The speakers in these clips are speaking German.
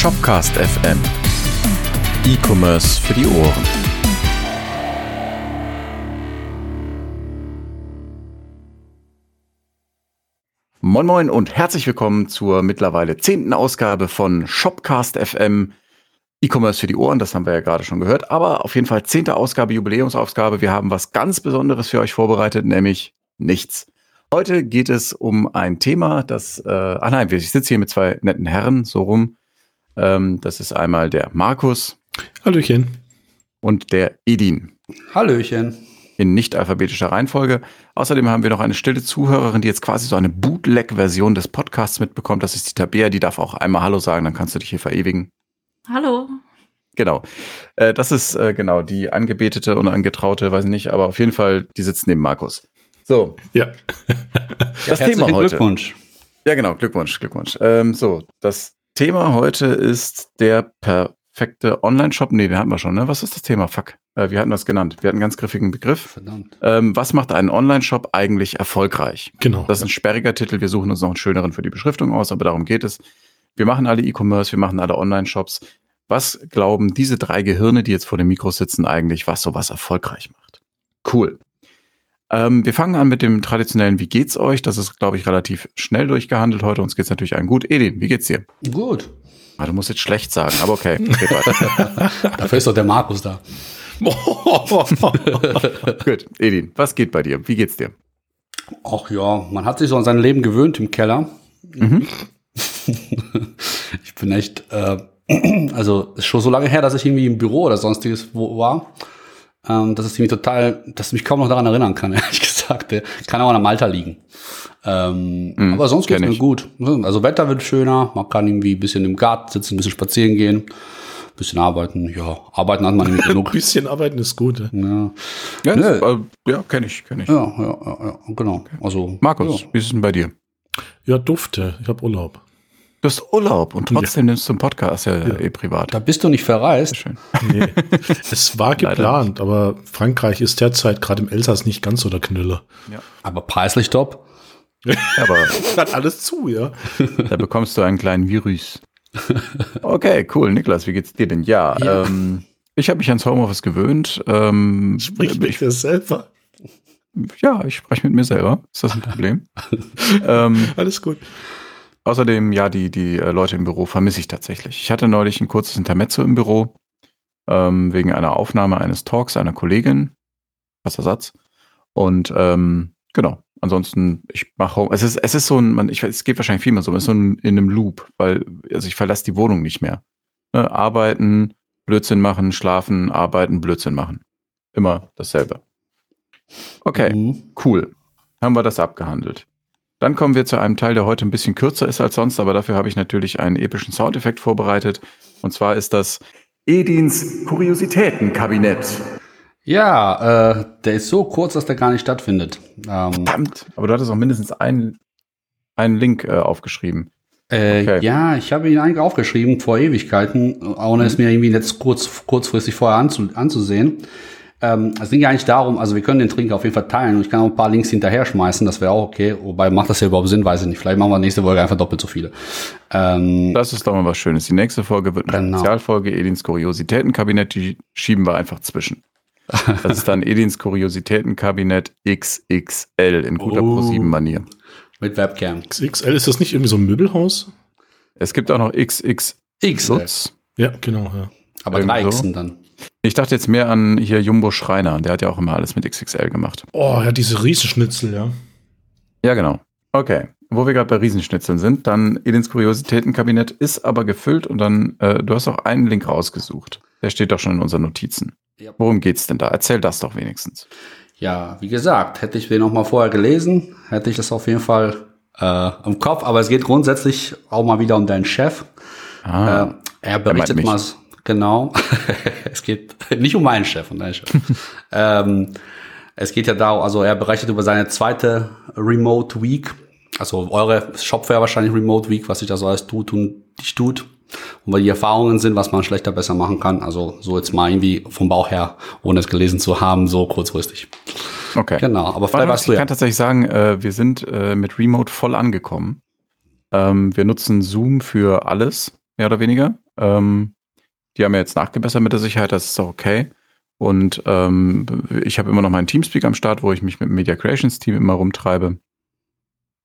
Shopcast FM. E-Commerce für die Ohren. Moin Moin und herzlich willkommen zur mittlerweile zehnten Ausgabe von Shopcast FM. E-Commerce für die Ohren, das haben wir ja gerade schon gehört, aber auf jeden Fall zehnte Ausgabe, Jubiläumsausgabe. Wir haben was ganz Besonderes für euch vorbereitet, nämlich nichts. Heute geht es um ein Thema, das, äh, ah nein, ich sitze hier mit zwei netten Herren, so rum. Ähm, das ist einmal der Markus. Hallöchen. Und der Edin. Hallöchen. In nicht alphabetischer Reihenfolge. Außerdem haben wir noch eine stille Zuhörerin, die jetzt quasi so eine Bootleg-Version des Podcasts mitbekommt. Das ist die Tabea, die darf auch einmal Hallo sagen, dann kannst du dich hier verewigen. Hallo. Genau. Äh, das ist äh, genau die angebetete und angetraute, weiß ich nicht, aber auf jeden Fall, die sitzt neben Markus. So. Ja. Das ja, Thema heute. Glückwunsch. Ja, genau. Glückwunsch, Glückwunsch. Ähm, so, das Thema heute ist der perfekte Online-Shop. Nee, den hatten wir schon, ne? Was ist das Thema? Fuck. Äh, wir hatten das genannt. Wir hatten einen ganz griffigen Begriff. Verdammt. Ähm, was macht einen Online-Shop eigentlich erfolgreich? Genau. Das ist ein sperriger Titel. Wir suchen uns noch einen schöneren für die Beschriftung aus, aber darum geht es. Wir machen alle E-Commerce, wir machen alle Online-Shops. Was glauben diese drei Gehirne, die jetzt vor dem Mikro sitzen, eigentlich, was sowas erfolgreich macht? Cool. Ähm, wir fangen an mit dem traditionellen Wie geht's euch? Das ist, glaube ich, relativ schnell durchgehandelt heute. Uns geht's natürlich allen gut. Edin, wie geht's dir? Gut. Ah, du musst jetzt schlecht sagen, aber okay. Geht weiter. Dafür ist doch der Markus da. gut, Edin, was geht bei dir? Wie geht's dir? Ach ja, man hat sich so an sein Leben gewöhnt im Keller. Mhm. ich bin echt, äh, also ist schon so lange her, dass ich irgendwie im Büro oder sonstiges wo war. Ähm, dass es mich total, dass ich mich kaum noch daran erinnern kann, ehrlich gesagt. Kann auch an am Alter liegen. Ähm, Mhm, aber sonst geht's mir gut. Also Wetter wird schöner, man kann irgendwie ein bisschen im Garten sitzen, ein bisschen spazieren gehen, ein bisschen arbeiten. Ja, arbeiten hat man nämlich Ein genug. bisschen arbeiten ist gut. Ja. Ja, das, äh, ja kenne ich, kenne ich. ja, ja, ja, ja genau. Also Markus, ja. wie ist es denn bei dir? ja, dufte. Ich habe Urlaub. Du hast Urlaub und trotzdem nimmst du einen Podcast, ja, Ja. eh privat. da bist du nicht verreist. Schön. Nee. es war geplant, aber Frankreich ist derzeit gerade im Elsass nicht ganz so der Knüller. Aber preislich top. Aber Hat alles zu, ja. Da bekommst du einen kleinen Virus. Okay, cool. Niklas, wie geht's dir denn? Ja, Ja. Ähm, ich habe mich ans Homeoffice gewöhnt. Ähm, Sprich mit ich, dir selber. ja, ich spreche mit mir selber. Ist das ein Problem? ähm, Alles gut. Außerdem, ja, die, die äh, Leute im Büro vermisse ich tatsächlich. Ich hatte neulich ein kurzes Intermezzo im Büro ähm, wegen einer Aufnahme eines Talks einer Kollegin. Krasser Satz. Und ähm, genau. Ansonsten, ich mache Home. Es ist, es ist so ein, man, ich, es geht wahrscheinlich viel mehr so, es ist so ein, in einem Loop, weil also ich verlasse die Wohnung nicht mehr. Ne, arbeiten, Blödsinn machen, schlafen, arbeiten, Blödsinn machen. Immer dasselbe. Okay, Mhm. cool. Haben wir das abgehandelt. Dann kommen wir zu einem Teil, der heute ein bisschen kürzer ist als sonst, aber dafür habe ich natürlich einen epischen Soundeffekt vorbereitet. Und zwar ist das Edins Kuriositätenkabinett. Ja, äh, der ist so kurz, dass der gar nicht stattfindet. Ähm, Verdammt. Aber du hattest auch mindestens einen, einen Link äh, aufgeschrieben. äh, okay. Ja, ich habe ihn eigentlich aufgeschrieben vor Ewigkeiten, ohne es mir irgendwie jetzt kurz, kurzfristig vorher anzu, anzusehen. Ähm, es ging ja eigentlich darum, also wir können den Trink auf jeden Fall teilen und ich kann auch ein paar Links hinterher schmeißen, das wäre auch okay. Wobei macht das ja überhaupt Sinn, weiß ich nicht. Vielleicht machen wir nächste Folge einfach doppelt so viele. Ähm, Das ist doch mal was Schönes. Die nächste Folge wird eine Genau. Spezialfolge Edins Kuriositätenkabinett, die schieben wir einfach zwischen. Das ist dann Edins Kuriositätenkabinett XXL in guter Oh. Pro7-Manier. mit Webcam. XXL, ist das nicht irgendwie so ein Möbelhaus? Es gibt auch noch XX X, Lutz. Ja, genau. Ja. aber drei. Xen dann. Ich dachte jetzt mehr an hier Jumbo Schreiner. Der hat ja auch immer alles mit XXL gemacht. Oh, ja, diese Riesenschnitzel, ja. Ja, genau. Okay. Wo wir gerade bei Riesenschnitzeln sind, dann Edins Kuriositätenkabinett ist aber gefüllt und dann, äh, du hast auch einen Link rausgesucht. Der steht doch schon in unseren Notizen. Ja. Worum geht's denn da? Erzähl das doch wenigstens. Ja, wie gesagt, hätte ich den noch mal vorher gelesen, hätte ich das auf jeden Fall äh, im Kopf. Aber es geht grundsätzlich auch mal wieder um deinen Chef. Ah, Äh, er berichtet mich. mal, genau. es geht nicht um meinen Chef, um deinen Chef. ähm, es geht ja darum, also er berichtet über seine zweite Remote Week. Also eure Shopware wahrscheinlich Remote Week, was sich da so alles tut und nicht tut. Und weil die Erfahrungen sind, was man schlechter besser machen kann. Also so jetzt mal irgendwie vom Bauch her, ohne es gelesen zu haben, so kurzfristig. okay. Genau, aber vielleicht ich du ja. kann tatsächlich sagen, äh, wir sind äh, mit Remote voll angekommen. Ähm, wir nutzen Zoom für alles, mehr oder weniger. Ähm, die haben ja jetzt nachgebessert mit der Sicherheit, das ist auch okay. Und ähm, ich habe immer noch meinen Teamspeak am Start, wo ich mich mit dem Media Creations Team immer rumtreibe.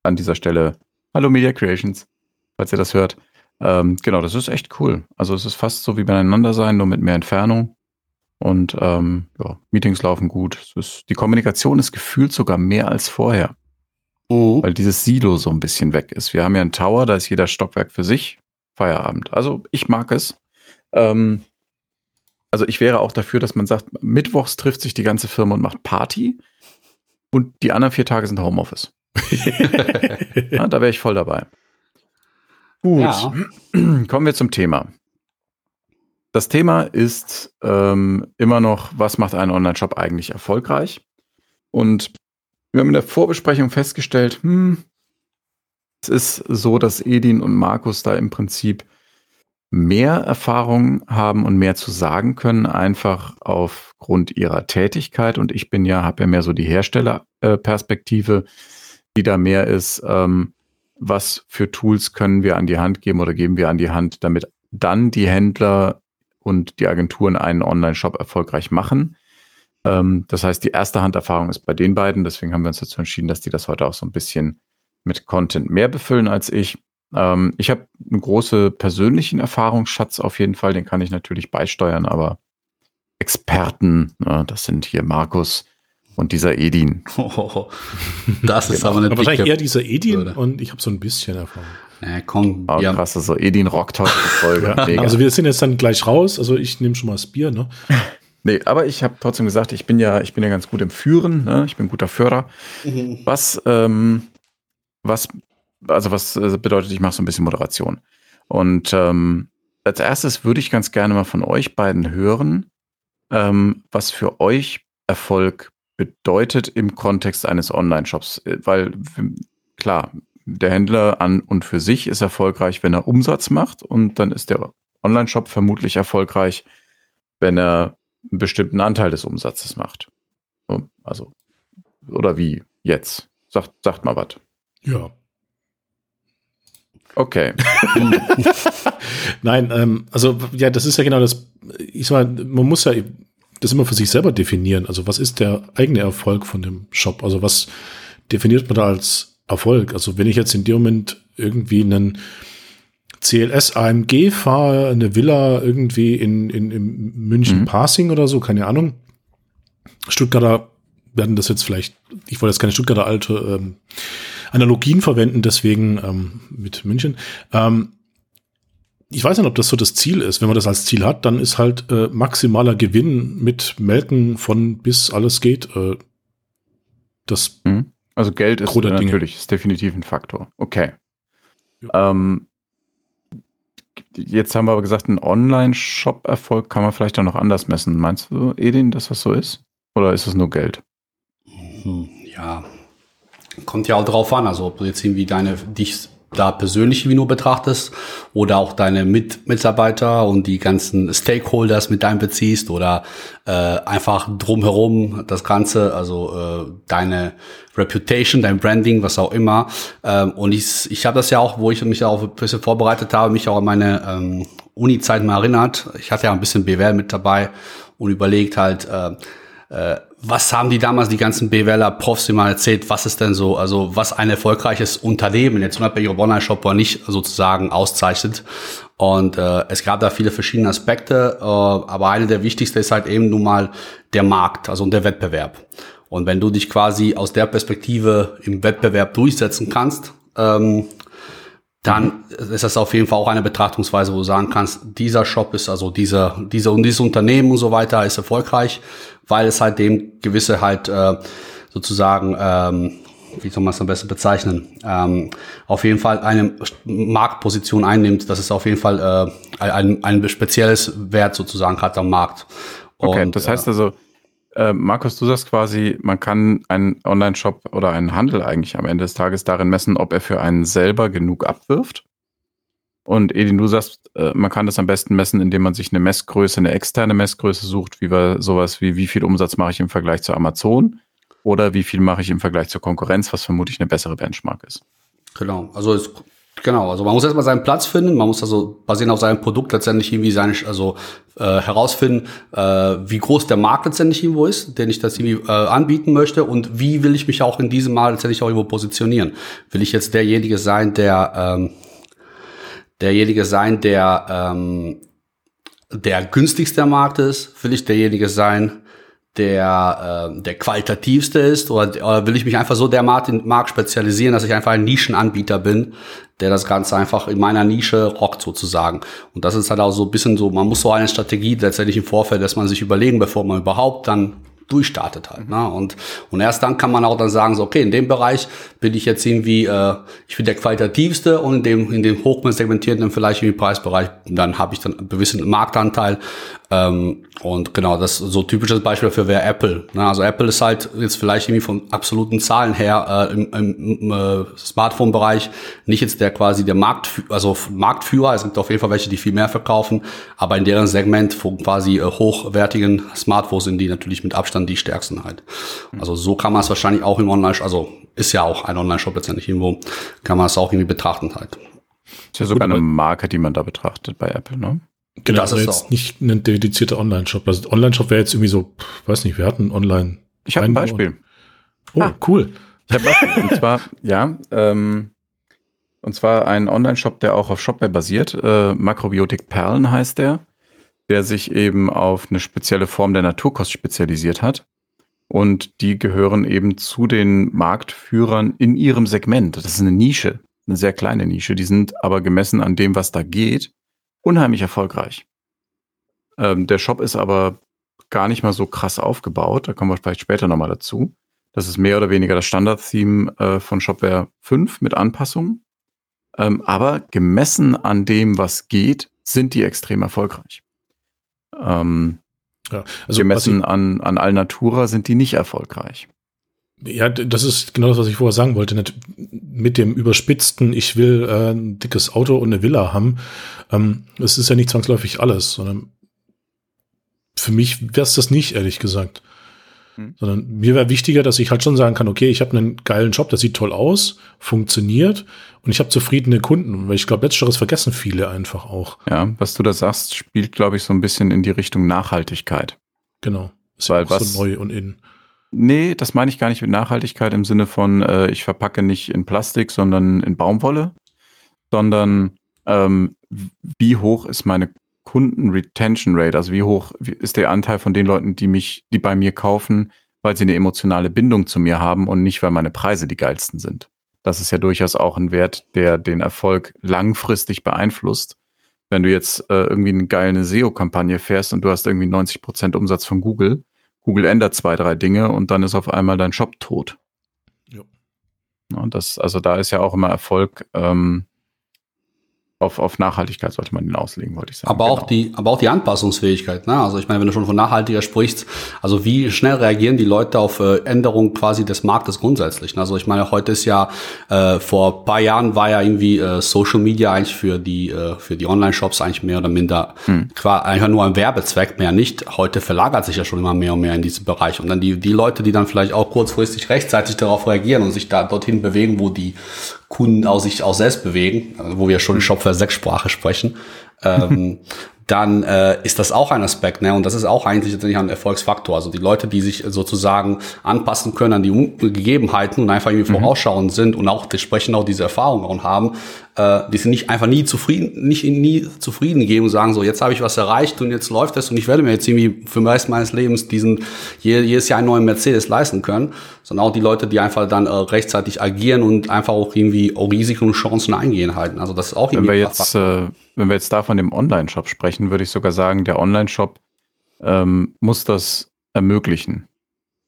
An dieser Stelle, hallo Media Creations, falls ihr das hört. Ähm, genau, das ist echt cool. Also es ist fast so wie beieinander sein, nur mit mehr Entfernung. Und ähm, ja, Meetings laufen gut. Ist, die Kommunikation ist gefühlt sogar mehr als vorher. Mhm. Weil dieses Silo so ein bisschen weg ist. Wir haben ja einen Tower, da ist jeder Stockwerk für sich. Feierabend. Also ich mag es. Ähm, also ich wäre auch dafür, dass man sagt, mittwochs trifft sich die ganze Firma und macht Party und die anderen vier Tage sind Homeoffice. ja, da wäre ich voll dabei. Gut, ja. kommen wir zum Thema. Das Thema ist ähm, immer noch, was macht einen Online-Shop eigentlich erfolgreich? Und wir haben in der Vorbesprechung festgestellt, hm, es ist so, dass Edin und Markus da im Prinzip mehr Erfahrung haben und mehr zu sagen können, einfach aufgrund ihrer Tätigkeit. Und ich bin ja, habe ja mehr so die Herstellerperspektive, die da mehr ist, ähm, was für Tools können wir an die Hand geben oder geben wir an die Hand, damit dann die Händler und die Agenturen einen Online-Shop erfolgreich machen. Ähm, das heißt, die erste Handerfahrung ist bei den beiden. Deswegen haben wir uns dazu entschieden, dass die das heute auch so ein bisschen mit Content mehr befüllen als ich. Ähm, ich habe einen großen persönlichen Erfahrungsschatz auf jeden Fall, den kann ich natürlich beisteuern, aber Experten, ne, das sind hier Markus und dieser Edin. Oh, das ist genau. aber eine aber Wahrscheinlich eher dieser Edin Würde. und ich habe so ein bisschen Erfahrung. Ja, komm, oh, ja. krass, so Edin rockt heute die Folge. also wir sind jetzt dann gleich raus, also ich nehme schon mal das Bier, ne? Nee, aber ich habe trotzdem gesagt, ich bin ja, ich bin ja ganz gut im Führen, ne? ich bin guter Führer. Mhm. Was, ähm, was also was äh, bedeutet, ich mache so ein bisschen Moderation. Und ähm, als erstes würde ich ganz gerne mal von euch beiden hören, ähm, was für euch Erfolg bedeutet im Kontext eines Online-Shops. Äh, weil klar, der Händler an und für sich ist erfolgreich, wenn er Umsatz macht und dann ist der Online-Shop vermutlich erfolgreich, wenn er einen bestimmten Anteil des Umsatzes macht. Also, oder wie jetzt? Sagt, sagt mal was. Ja, Okay. Nein, ähm, also ja, das ist ja genau das. Ich sag mal, man muss ja das immer für sich selber definieren. Also was ist der eigene Erfolg von dem Shop? Also was definiert man da als Erfolg? Also wenn ich jetzt in dem Moment irgendwie einen CLS AMG fahre, eine Villa irgendwie in, in, in München mhm. Passing oder so, keine Ahnung. Stuttgarter werden das jetzt vielleicht, ich wollte jetzt keine Stuttgarter alte ähm, Analogien verwenden, deswegen ähm, mit München. Ähm, ich weiß nicht, ob das so das Ziel ist. Wenn man das als Ziel hat, dann ist halt äh, maximaler Gewinn mit Melken von bis alles geht. Äh, das mhm. also Geld ist natürlich ist definitiv ein Faktor. Okay. Ja. Ähm, jetzt haben wir aber gesagt, ein Online-Shop-Erfolg kann man vielleicht auch noch anders messen. Meinst du, Edin, dass das so ist? Oder ist es nur Geld? Hm, ja, kommt ja auch drauf an, also ob du jetzt irgendwie deine, dich da persönlich wie nur betrachtest oder auch deine Mit Mitarbeiter und die ganzen Stakeholders mit einbeziehst oder äh, einfach drumherum das Ganze, also äh, deine Reputation, dein Branding, was auch immer. Ähm, und ich, ich habe das ja auch, wo ich mich auch ein bisschen vorbereitet habe, mich auch an meine ähm, Uni-Zeit mal erinnert. Ich hatte ja ein bisschen BWL mit dabei und überlegt halt, äh, äh, was haben die damals, die ganzen BWLer, Profs immer erzählt, was ist denn so, also was ein erfolgreiches Unternehmen, jetzt unabhängig ob Online-Shop oder nicht, sozusagen auszeichnet. Und äh, es gab da viele verschiedene Aspekte, äh, aber eine der wichtigsten ist halt eben nun mal der Markt, also der Wettbewerb. Und wenn du dich quasi aus der Perspektive im Wettbewerb durchsetzen kannst, ähm, dann ist das auf jeden Fall auch eine Betrachtungsweise, wo du sagen kannst, dieser Shop ist also dieser, dieser und dieses Unternehmen und so weiter ist erfolgreich, weil es halt dem gewisse halt äh, sozusagen, ähm, wie soll man es am besten bezeichnen, ähm, auf jeden Fall eine Marktposition einnimmt, dass es auf jeden Fall äh, ein, ein spezielles Wert sozusagen hat am Markt. Okay, und, das heißt also, äh, Markus, du sagst quasi, man kann einen Online-Shop oder einen Handel eigentlich am Ende des Tages darin messen, ob er für einen selber genug abwirft. Und Edin, du sagst, äh, man kann das am besten messen, indem man sich eine Messgröße, eine externe Messgröße sucht, wie wir sowas wie, wie viel Umsatz mache ich im Vergleich zu Amazon oder wie viel mache ich im Vergleich zur Konkurrenz, was vermutlich eine bessere Benchmark ist. Genau, also es Genau, also man muss erstmal seinen Platz finden, man muss also basierend auf seinem Produkt letztendlich irgendwie sein, also äh, herausfinden, äh, wie groß der Markt letztendlich irgendwo ist, den ich das irgendwie äh, anbieten möchte und wie will ich mich auch in diesem Mal letztendlich auch irgendwo positionieren. Will ich jetzt derjenige sein, der ähm, derjenige sein, der ähm, der günstigste Markt ist? Will ich derjenige sein, der, äh, der qualitativste ist oder, oder will ich mich einfach so dermaßen Markt spezialisieren, dass ich einfach ein Nischenanbieter bin, der das Ganze einfach in meiner Nische rockt sozusagen. Und das ist halt auch so ein bisschen so, man muss so eine Strategie letztendlich im Vorfeld, dass man sich überlegen, bevor man überhaupt dann durchstartet halt. Ne? Und, und erst dann kann man auch dann sagen, so, okay, in dem Bereich bin ich jetzt irgendwie, äh, ich bin der qualitativste und in dem, in dem hochsegmentierten vielleicht im Preisbereich, dann habe ich dann einen gewissen Marktanteil. Ähm, und genau, das ist so typisches Beispiel dafür wäre Apple. Ne? Also Apple ist halt jetzt vielleicht irgendwie von absoluten Zahlen her äh, im, im, äh, Smartphone-Bereich nicht jetzt der quasi der Markt, also Marktführer. Es gibt auf jeden Fall welche, die viel mehr verkaufen, aber in deren Segment von quasi äh, hochwertigen Smartphones sind die natürlich mit Abstand die stärksten halt. Also so kann man es wahrscheinlich auch im Online, also ist ja auch ein Online-Shop letztendlich irgendwo, kann man es auch irgendwie betrachten halt. Ist ja sogar eine Marke, die man da betrachtet bei Apple, ne? Genau, das ist jetzt auch. nicht ein dedizierter Online-Shop. Also Online-Shop wäre jetzt irgendwie so, weiß nicht, wir hatten online. Ich habe ein Beispiel. Oh, ah. cool. Ich habe Beispiel. und zwar, ja, ähm, und zwar ein Online-Shop, der auch auf Shopware basiert. Äh, Makrobiotik Perlen heißt der, der sich eben auf eine spezielle Form der Naturkost spezialisiert hat. Und die gehören eben zu den Marktführern in ihrem Segment. Das ist eine Nische, eine sehr kleine Nische. Die sind aber gemessen an dem, was da geht, unheimlich erfolgreich. Ähm, der Shop ist aber gar nicht mal so krass aufgebaut. Da kommen wir vielleicht später nochmal dazu. Das ist mehr oder weniger das Standard-Theme äh, von Shopware 5 mit Anpassungen. Ähm, aber gemessen an dem, was geht, sind die extrem erfolgreich. Ähm, ja, also gemessen an, an Alnatura sind die nicht erfolgreich. Ja, das ist genau das, was ich vorher sagen wollte. Mit dem überspitzten, ich will äh, ein dickes Auto und eine Villa haben. Ähm, das ist ja nicht zwangsläufig alles, sondern für mich wäre es das nicht, ehrlich gesagt. Hm. Sondern mir wäre wichtiger, dass ich halt schon sagen kann, okay, ich habe einen geilen Job, der sieht toll aus, funktioniert und ich habe zufriedene Kunden. Weil ich glaube, letzteres vergessen viele einfach auch. Ja, was du da sagst, spielt, glaube ich, so ein bisschen in die Richtung Nachhaltigkeit. Genau. Ist Weil was, so neu und in. Nee, das meine ich gar nicht mit Nachhaltigkeit im Sinne von, äh, ich verpacke nicht in Plastik, sondern in Baumwolle, sondern ähm, wie hoch ist meine Kunden-Retention Rate? Also wie hoch ist der Anteil von den Leuten, die mich, die bei mir kaufen, weil sie eine emotionale Bindung zu mir haben und nicht, weil meine Preise die geilsten sind? Das ist ja durchaus auch ein Wert, der den Erfolg langfristig beeinflusst. Wenn du jetzt äh, irgendwie eine geile SEO-Kampagne fährst und du hast irgendwie 90 Prozent Umsatz von Google, Google ändert zwei, drei Dinge und dann ist auf einmal dein Shop tot. Ja. ja das, also da ist ja auch immer Erfolg ähm, auf, auf Nachhaltigkeit sollte man ihn auslegen, wollte ich sagen. Aber genau. auch die, aber auch die Anpassungsfähigkeit. Ne? Also ich meine, wenn du schon von nachhaltiger sprichst, also wie schnell reagieren die Leute auf äh, Änderungen quasi des Marktes grundsätzlich? Ne? Also ich meine, heute ist ja äh, vor paar Jahren war ja irgendwie äh, Social Media eigentlich für die äh, für die Online-Shops eigentlich mehr oder minder hm. einfach nur ein Werbezweck, mehr nicht. Heute verlagert sich ja schon immer mehr und mehr in diesen Bereich. Und dann die die Leute, die dann vielleicht auch kurzfristig rechtzeitig darauf reagieren und sich da dorthin bewegen, wo die Kunden auch sich auch selbst bewegen, also wo wir schon Shopware 6 Sprache sprechen, ähm, dann äh, ist das auch ein Aspekt, ne? Und das ist auch eigentlich letztendlich ein Erfolgsfaktor. Also die Leute, die sich sozusagen anpassen können an die Gegebenheiten und einfach irgendwie mhm. vorausschauend sind und auch entsprechend auch diese Erfahrungen haben, äh, die sind nicht einfach nie zufrieden, nicht nie zufrieden geben und sagen so, jetzt habe ich was erreicht und jetzt läuft es und ich werde mir jetzt irgendwie für den Rest meines Lebens diesen jedes Jahr einen neuen Mercedes leisten können, sondern auch die Leute, die einfach dann äh, rechtzeitig agieren und einfach auch irgendwie auch Risiken und Chancen eingehen halten. Also das ist auch irgendwie. Wenn wir jetzt äh wenn wir jetzt da von dem Online-Shop sprechen, würde ich sogar sagen, der Online-Shop ähm, muss das ermöglichen.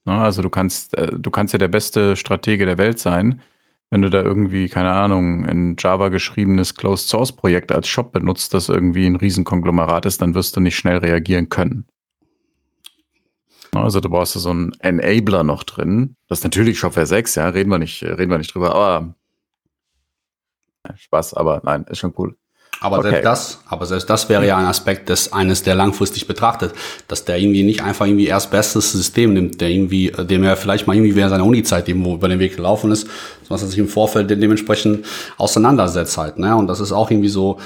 Na, also du kannst, äh, du kannst ja der beste Stratege der Welt sein, wenn du da irgendwie, keine Ahnung, ein Java geschriebenes Closed Source Projekt als Shop benutzt, das irgendwie ein Riesenkonglomerat ist, dann wirst du nicht schnell reagieren können. Also du brauchst da so einen Enabler noch drin. Das ist natürlich Shopware 6, ja, reden wir nicht, reden wir nicht drüber, aber Spaß, aber nein, ist schon cool. Aber Okay. selbst das, aber selbst das wäre ja ein Aspekt des eines, der langfristig betrachtet, dass der irgendwie nicht einfach irgendwie erst bestes System nimmt, der irgendwie, dem er vielleicht mal irgendwie während seiner Uni-Zeit irgendwo über den Weg gelaufen ist, was er sich im Vorfeld de- dementsprechend auseinandersetzt halt, ne? Und das ist auch irgendwie so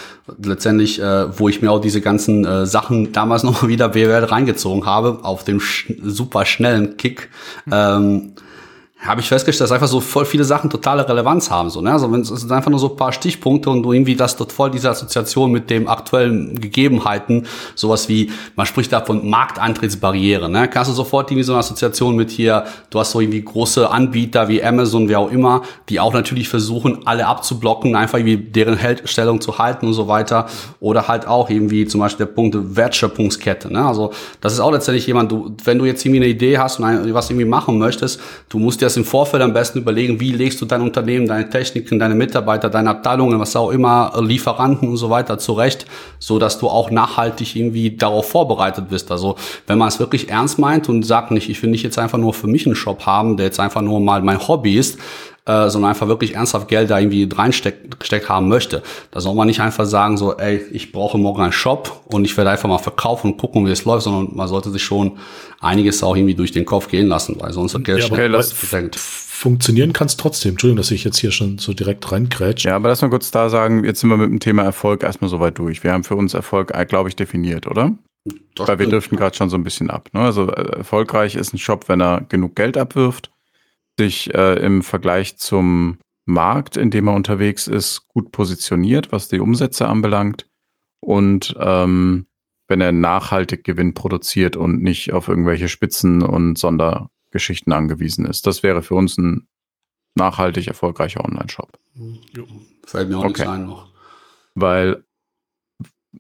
letztendlich, äh, wo ich mir auch diese ganzen äh, Sachen damals noch mal wieder BWL reingezogen habe, auf dem sch super schnellen Kick. Ähm, habe ich festgestellt, dass einfach so voll viele Sachen totale Relevanz haben. So, ne? Also wenn es einfach nur so ein paar Stichpunkte und du irgendwie das dort voll diese Assoziation mit dem aktuellen Gegebenheiten, sowas wie, man spricht da von Markteintrittsbarriere, ne? Kannst du sofort irgendwie so eine Assoziation mit hier, du hast so irgendwie große Anbieter wie Amazon, wer auch immer, die auch natürlich versuchen, alle abzublocken, einfach irgendwie deren Stellung zu halten und so weiter. Oder halt auch irgendwie zum Beispiel der Punkt Wertschöpfungskette, ne? Also das ist auch letztendlich jemand, du, wenn du jetzt irgendwie eine Idee hast und was irgendwie machen möchtest, du musst dir das im Vorfeld am besten überlegen, wie legst du dein Unternehmen, deine Techniken, deine Mitarbeiter, deine Abteilungen, was auch immer, äh, Lieferanten und so weiter zurecht, so dass du auch nachhaltig irgendwie darauf vorbereitet bist. Also wenn man es wirklich ernst meint und sagt nicht, ich will nicht jetzt einfach nur für mich einen Shop haben, der jetzt einfach nur mal mein Hobby ist, äh, sondern einfach wirklich ernsthaft Geld da irgendwie reinsteckt haben möchte. Da soll man nicht einfach sagen so, ey, ich brauche morgen einen Shop und ich werde einfach mal verkaufen und gucken, wie es läuft, sondern man sollte sich schon einiges auch irgendwie durch den Kopf gehen lassen, weil sonst wird Geld Ja, schnell verdrängt. Funktionieren kann es trotzdem. Entschuldigung, dass ich jetzt hier schon so direkt reingrätsche. Ja, aber lass mal kurz da sagen, jetzt sind wir mit dem Thema Erfolg erstmal soweit durch. Wir haben für uns Erfolg, äh, glaube ich, definiert, oder? Das Weil wir driften gerade schon so ein bisschen ab. Ne? Also äh, erfolgreich ist ein Shop, wenn er genug Geld abwirft, sich äh, im Vergleich zum Markt, in dem er unterwegs ist, gut positioniert, was die Umsätze anbelangt und ähm, wenn er nachhaltig Gewinn produziert und nicht auf irgendwelche Spitzen und Sondergeschichten angewiesen ist. Das wäre für uns ein nachhaltig erfolgreicher Online-Shop. Fällt mir auch Okay. nichts ein noch. Weil,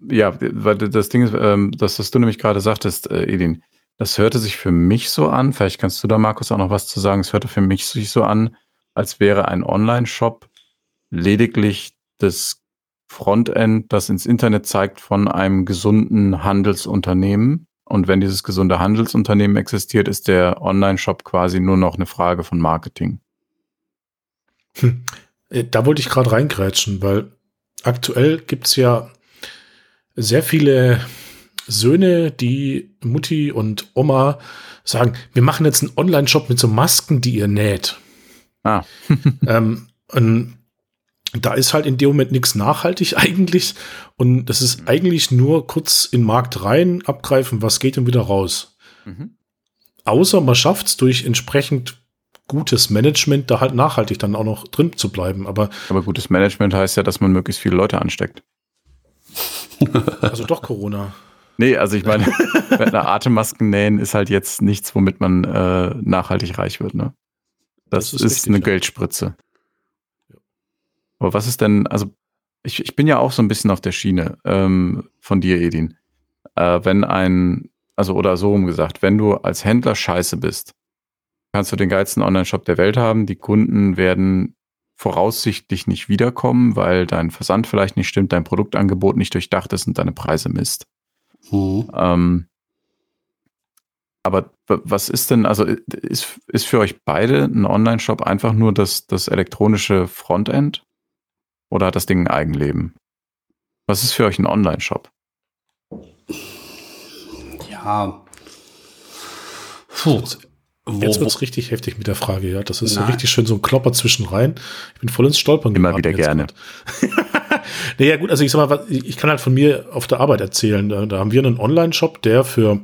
ja, weil das Ding ist, ähm, das, was du nämlich gerade sagtest, äh, Edin, das hörte sich für mich so an, vielleicht kannst du da, Markus, auch noch was zu sagen, es hörte für mich sich so an, als wäre ein Online-Shop lediglich das Frontend, das ins Internet zeigt von einem gesunden Handelsunternehmen. Und wenn dieses gesunde Handelsunternehmen existiert, ist der Online-Shop quasi nur noch eine Frage von Marketing. Äh, Da wollte ich gerade reingrätschen, weil aktuell gibt's ja sehr viele Söhne, die Mutti und Oma sagen, wir machen jetzt einen Online-Shop mit so Masken, die ihr näht. Ah, ähm, und da ist halt in dem Moment nichts nachhaltig eigentlich. Und das ist eigentlich nur kurz in den Markt rein, abgreifen, was geht und wieder raus. mhm. Außer man schafft es durch entsprechend gutes Management, da halt nachhaltig dann auch noch drin zu bleiben. Aber aber gutes Management heißt ja, dass man möglichst viele Leute ansteckt. also doch Corona. Nee, also ich meine, mit einer Atemmasken nähen ist halt jetzt nichts, womit man äh, nachhaltig reich wird, ne? Das, Das ist ist, eine ja. Geldspritze. Aber was ist denn, also ich, ich bin ja auch so ein bisschen auf der Schiene ähm, von dir, Edin. Äh, wenn ein, also oder so rum gesagt, wenn du als Händler scheiße bist, kannst du den geilsten Online-Shop der Welt haben. Die Kunden werden voraussichtlich nicht wiederkommen, weil dein Versand vielleicht nicht stimmt, dein Produktangebot nicht durchdacht ist und deine Preise misst. Mhm. Ähm, aber was ist denn, also i- ist, ist für euch beide ein Online-Shop einfach nur das, das elektronische Frontend? Oder hat das Ding ein Eigenleben? Was ist für euch ein Online-Shop? Ja. Puh. Wo, Jetzt wo, wird's richtig heftig mit der Frage, ja. Das ist so Nein. richtig schön so ein Klopper zwischen rein. Ich bin voll ins Stolpern Immer geraten wieder gerne. naja, gut, also ich sag mal, ich kann halt von mir auf der Arbeit erzählen. Da, da haben wir einen Online-Shop, der für,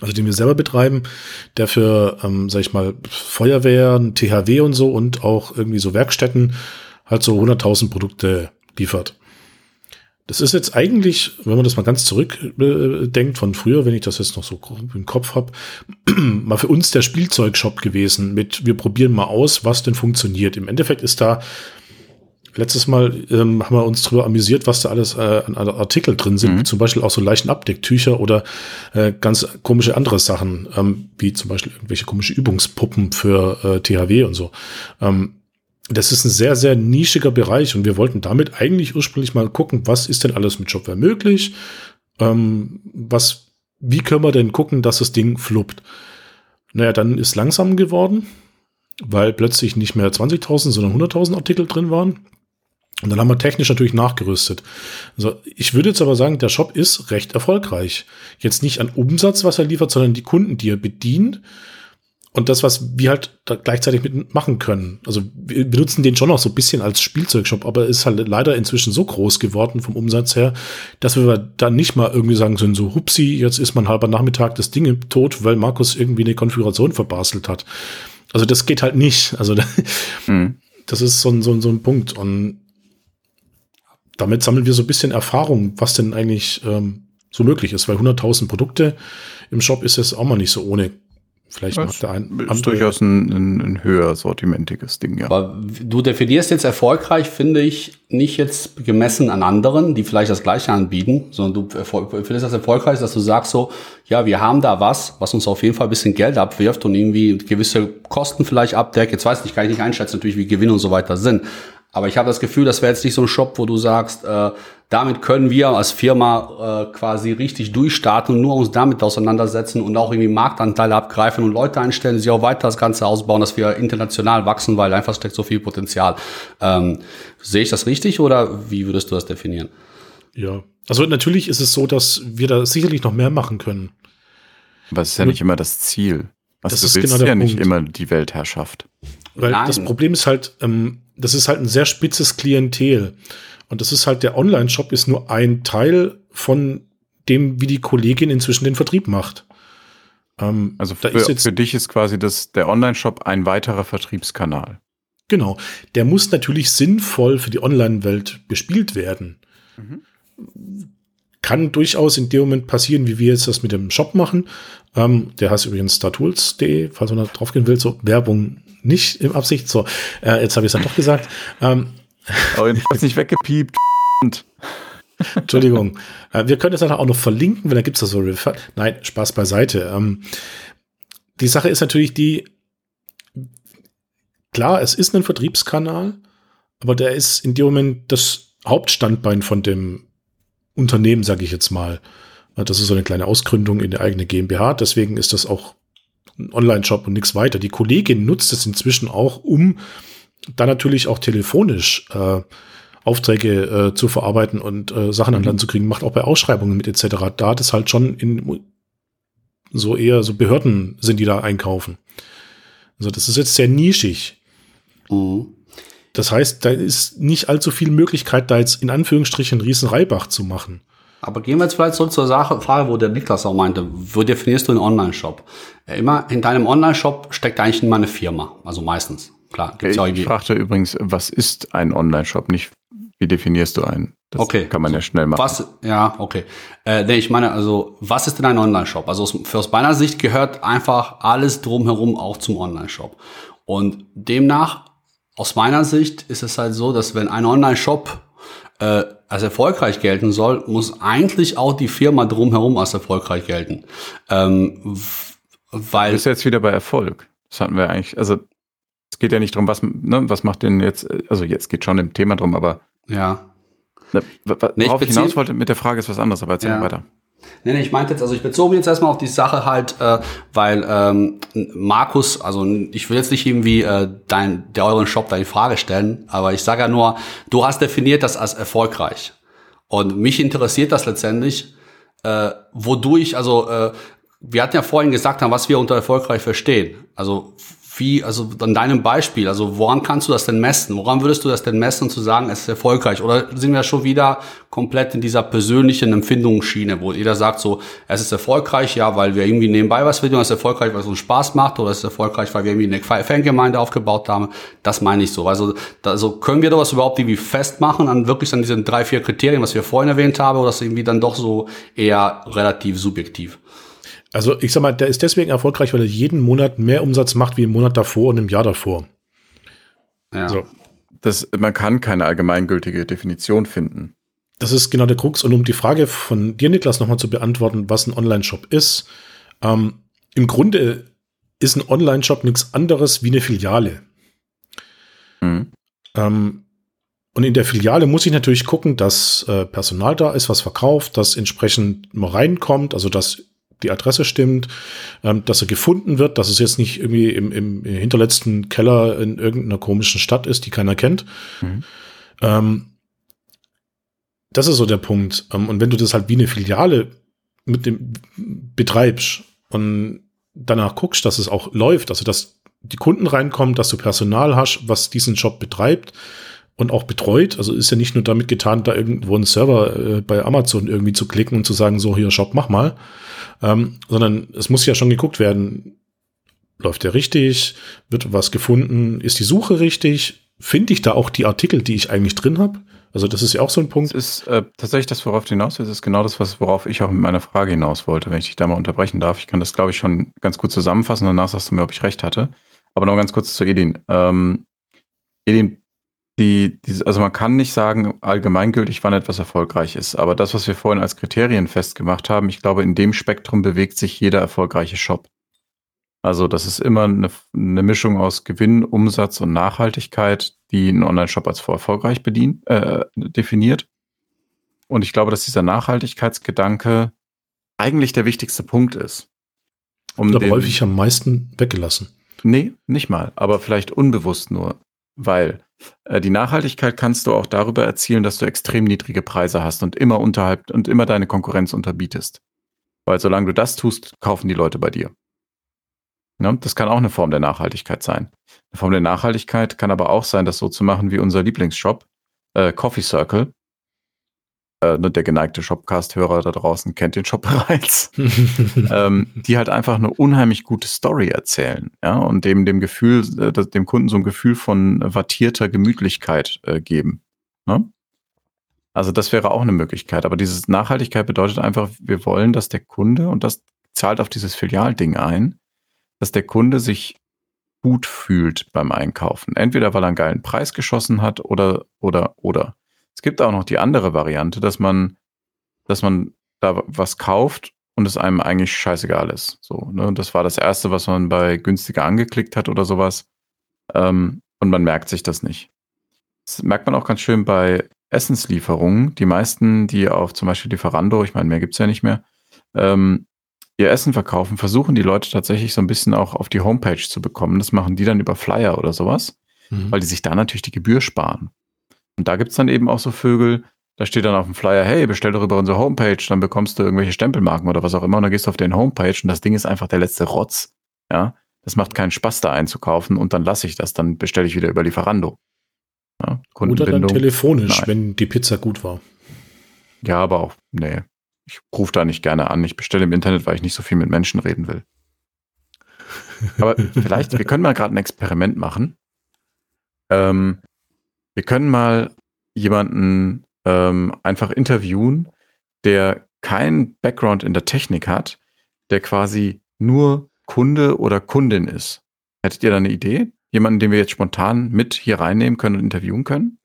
also den wir selber betreiben, der für, ähm, sag ich mal, Feuerwehren, THW und so und auch irgendwie so Werkstätten halt so 100.000 Produkte liefert. Das ist jetzt eigentlich, wenn man das mal ganz zurückdenkt äh, von früher, wenn ich das jetzt noch so im Kopf habe, mal für uns der Spielzeugshop gewesen mit, wir probieren mal aus, was denn funktioniert. Im Endeffekt ist da, letztes Mal ähm, haben wir uns darüber amüsiert, was da alles äh, an Artikel drin sind, Mhm. wie zum Beispiel auch so leichten Abdecktücher oder äh, ganz komische andere Sachen, ähm, wie zum Beispiel irgendwelche komische Übungspuppen für äh, THW und so. Ähm, das ist ein sehr, sehr nischiger Bereich und wir wollten damit eigentlich ursprünglich mal gucken, was ist denn alles mit Shopware möglich? Ähm, was, wie können wir denn gucken, dass das Ding fluppt? Naja, dann ist langsam geworden, weil plötzlich nicht mehr 20.000, sondern 100.000 Artikel drin waren. Und dann haben wir technisch natürlich nachgerüstet. Also ich würde jetzt aber sagen, der Shop ist recht erfolgreich. Jetzt nicht an Umsatz, was er liefert, sondern die Kunden, die er bedient und das, was wir halt gleichzeitig mitmachen können. Also wir benutzen den schon noch so ein bisschen als Spielzeugshop, aber ist halt leider inzwischen so groß geworden vom Umsatz her, dass wir dann nicht mal irgendwie sagen können, so hupsi, jetzt ist man halber Nachmittag das Ding tot, weil Markus irgendwie eine Konfiguration verbastelt hat. Also das geht halt nicht. Also mhm. das ist so ein, so, ein, so ein Punkt. Und damit sammeln wir so ein bisschen Erfahrung, was denn eigentlich ähm, so möglich ist, weil 100.000 Produkte im Shop ist es auch mal nicht so ohne. Vielleicht das macht der ein ist andere. durchaus ein, ein, ein höher sortimentiges Ding, ja. Aber du definierst jetzt erfolgreich, finde ich, nicht jetzt gemessen an anderen, die vielleicht das Gleiche anbieten, sondern du findest das erfolgreich, dass du sagst so, ja, wir haben da was, was uns auf jeden Fall ein bisschen Geld abwirft und irgendwie gewisse Kosten vielleicht abdeckt. Jetzt weiß ich, kann ich nicht einschätzen, natürlich, wie Gewinn und so weiter sind. Aber ich habe das Gefühl, das wäre jetzt nicht so ein Shop, wo du sagst, äh, damit können wir als Firma äh, quasi richtig durchstarten und nur uns damit auseinandersetzen und auch irgendwie Marktanteile abgreifen und Leute einstellen, die sich auch weiter das Ganze ausbauen, dass wir international wachsen, weil einfach steckt so viel Potenzial. Ähm, sehe ich das richtig oder wie würdest du das definieren? Ja, also natürlich ist es so, dass wir da sicherlich noch mehr machen können. Aber es ist ja nicht immer das Ziel. Also das du willst genau ja Punkt. nicht immer die Weltherrschaft. Weil Nein. das Problem ist halt, ähm, das ist halt ein sehr spitzes Klientel. Und das ist halt, der Online-Shop ist nur ein Teil von dem, wie die Kollegin inzwischen den Vertrieb macht. Ähm, also für, jetzt, für dich ist quasi das, der Online-Shop ein weiterer Vertriebskanal. Genau. Der muss natürlich sinnvoll für die Online-Welt bespielt werden. Mhm. Kann durchaus in dem Moment passieren, wie wir jetzt das mit dem Shop machen. Ähm, der heißt übrigens startools.de, falls man da drauf gehen will. So, Werbung nicht im Absicht. So, äh, jetzt habe ich es dann doch gesagt. Ähm, Aber ich habe nicht weggepiept. Entschuldigung. Äh, wir können es dann auch noch verlinken, weil da gibt es da so Refer Nein, Spaß beiseite. Ähm, die Sache ist natürlich die, klar, es ist ein Vertriebskanal, aber der ist in dem Moment das Hauptstandbein von dem Unternehmen, sage ich jetzt mal. Das ist so eine kleine Ausgründung in der eigene GmbH, deswegen ist das auch ein Online-Shop und nichts weiter. Die Kollegin nutzt es inzwischen auch, um dann natürlich auch telefonisch äh, Aufträge äh, zu verarbeiten und äh, Sachen an Land zu kriegen, macht auch bei Ausschreibungen mit etc. Da das halt schon in so eher so Behörden sind, die da einkaufen. Also das ist jetzt sehr nischig. Mhm. Das heißt, da ist nicht allzu viel Möglichkeit, da jetzt in Anführungsstrichen riesen Reibach zu machen. Aber gehen wir jetzt vielleicht so zur Sache, Frage, wo der Niklas auch meinte, wo definierst du einen Online-Shop? Immer in deinem Online-Shop steckt eigentlich immer eine Firma, also meistens. Klar, gibt's ich, ich fragte übrigens, was ist ein Online-Shop? Nicht, wie definierst du einen? Das okay. kann man ja schnell machen. Was, ja, okay. Äh, nee, ich meine, also, was ist denn ein Online-Shop? Also, für aus meiner Sicht gehört einfach alles drumherum auch zum Online-Shop. Und demnach, aus meiner Sicht, ist es halt so, dass wenn ein Online-Shop äh, als erfolgreich gelten soll, muss eigentlich auch die Firma drumherum als erfolgreich gelten. Ähm, weil. Du bist jetzt wieder bei Erfolg. Das hatten wir eigentlich, also es geht ja nicht darum, was, ne, was macht denn jetzt, also jetzt geht schon im Thema drum, aber. Ja. Ne, worauf ich, ich hinaus wollte mit der Frage ist was anderes, aber erzähl ja. weiter. Nee, nee, ich meinte jetzt, also ich bezog mich jetzt erstmal auf die Sache halt, äh, weil ähm, Markus, also ich will jetzt nicht irgendwie äh, dein, der euren Shop da in Frage stellen, aber ich sage ja nur, du hast definiert das als erfolgreich. Und mich interessiert das letztendlich, äh, wodurch, also äh, wir hatten ja vorhin gesagt, was wir unter erfolgreich verstehen. Also wie, also an deinem Beispiel, also woran kannst du das denn messen? Woran würdest du das denn messen, um zu sagen, es ist erfolgreich? Oder sind wir schon wieder komplett in dieser persönlichen Empfindungsschiene, wo jeder sagt so, es ist erfolgreich, ja, weil wir irgendwie nebenbei was finden, es ist erfolgreich, weil es uns Spaß macht, oder es ist erfolgreich, weil wir irgendwie eine Fangemeinde aufgebaut haben. Das meine ich so. Also, also können wir das überhaupt irgendwie festmachen an wirklich an diesen drei, vier Kriterien, was wir vorhin erwähnt haben, oder ist irgendwie dann doch so eher relativ subjektiv? Also ich sag mal, der ist deswegen erfolgreich, weil er jeden Monat mehr Umsatz macht wie im Monat davor und im Jahr davor. Ja. So. Das, man kann keine allgemeingültige Definition finden. Das ist genau der Krux. Und um die Frage von dir, Niklas, nochmal zu beantworten, was ein Online-Shop ist. Ähm, Im Grunde ist ein Online-Shop nichts anderes wie eine Filiale. Mhm. Ähm, und in der Filiale muss ich natürlich gucken, dass äh, Personal da ist, was verkauft, dass entsprechend mal reinkommt, also dass die Adresse stimmt, ähm, dass er gefunden wird, dass es jetzt nicht irgendwie im, im hinterletzten Keller in irgendeiner komischen Stadt ist, die keiner kennt. Mhm. Ähm, das ist so der Punkt. Ähm, und wenn du das halt wie eine Filiale mit dem betreibst und danach guckst, dass es auch läuft, also dass die Kunden reinkommen, dass du Personal hast, was diesen Job betreibt und auch betreut. Also ist ja nicht nur damit getan, da irgendwo einen Server äh, bei Amazon irgendwie zu klicken und zu sagen, so hier Shop, mach mal, ähm, sondern es muss ja schon geguckt werden, läuft der richtig, wird was gefunden, ist die Suche richtig, finde ich da auch die Artikel, die ich eigentlich drin habe. Also das ist ja auch so ein Punkt. Das ist äh, tatsächlich das, worauf du hinaus willst, ist genau das, was, worauf ich auch mit meiner Frage hinaus wollte, wenn ich dich da mal unterbrechen darf. Ich kann das, glaube ich, schon ganz gut zusammenfassen. Danach sagst du mir, ob ich recht hatte. Aber noch ganz kurz zu Edin. Ähm, Edin, die, die, also man kann nicht sagen, allgemeingültig, wann etwas erfolgreich ist. Aber das, was wir vorhin als Kriterien festgemacht haben, ich glaube, in dem Spektrum bewegt sich jeder erfolgreiche Shop. Also das ist immer eine, eine Mischung aus Gewinn, Umsatz und Nachhaltigkeit, die einen Online-Shop als erfolgreich bedient, äh, definiert. Und ich glaube, dass dieser Nachhaltigkeitsgedanke eigentlich der wichtigste Punkt ist. Um aber häufig am meisten weggelassen. Nee, nicht mal, aber vielleicht unbewusst nur, weil die Nachhaltigkeit kannst du auch darüber erzielen, dass du extrem niedrige Preise hast und immer unterhalb und immer deine Konkurrenz unterbietest. Weil solange du das tust, kaufen die Leute bei dir. Ne? Das kann auch eine Form der Nachhaltigkeit sein. Eine Form der Nachhaltigkeit kann aber auch sein, das so zu machen wie unser Lieblingsshop, äh, Coffee Circle. Äh, ne, der geneigte Shopcast-Hörer da draußen kennt den Shop bereits. ähm, die halt einfach eine unheimlich gute Story erzählen, ja, und dem, dem Gefühl, äh, dem Kunden so ein Gefühl von wattierter Gemütlichkeit äh, geben. Ne? Also das wäre auch eine Möglichkeit. Aber diese Nachhaltigkeit bedeutet einfach, wir wollen, dass der Kunde, und das zahlt auf dieses Filialding ein, dass der Kunde sich gut fühlt beim Einkaufen. Entweder weil er einen geilen Preis geschossen hat oder, oder, oder. Es gibt auch noch die andere Variante, dass man, dass man da was kauft und es einem eigentlich scheißegal ist. So, ne? Das war das erste, was man bei günstiger angeklickt hat oder sowas. Ähm, und man merkt sich das nicht. Das merkt man auch ganz schön bei Essenslieferungen. Die meisten, die auf zum Beispiel Lieferando, ich meine, mehr gibt's ja nicht mehr, ähm, ihr Essen verkaufen, versuchen die Leute tatsächlich so ein bisschen auch auf die Homepage zu bekommen. Das machen die dann über Flyer oder sowas, mhm. weil die sich da natürlich die Gebühr sparen. Und da gibt's dann eben auch so Vögel, da steht dann auf dem Flyer, hey, bestell doch über unsere Homepage, dann bekommst du irgendwelche Stempelmarken oder was auch immer und dann gehst du auf den Homepage und das Ding ist einfach der letzte Rotz. Ja, das macht keinen Spaß da einzukaufen und dann lasse ich das, dann bestelle ich wieder über Lieferando. Ja, oder dann telefonisch, Nein. wenn die Pizza gut war. Ja, aber auch, nee, ich rufe da nicht gerne an. Ich bestelle im Internet, weil ich nicht so viel mit Menschen reden will. Aber vielleicht, wir können mal gerade ein Experiment machen. Ähm, wir können mal jemanden ähm, einfach interviewen, der keinen Background in der Technik hat, der quasi nur Kunde oder Kundin ist. Hättet ihr da eine Idee? Jemanden, den wir jetzt spontan mit hier reinnehmen können und interviewen können?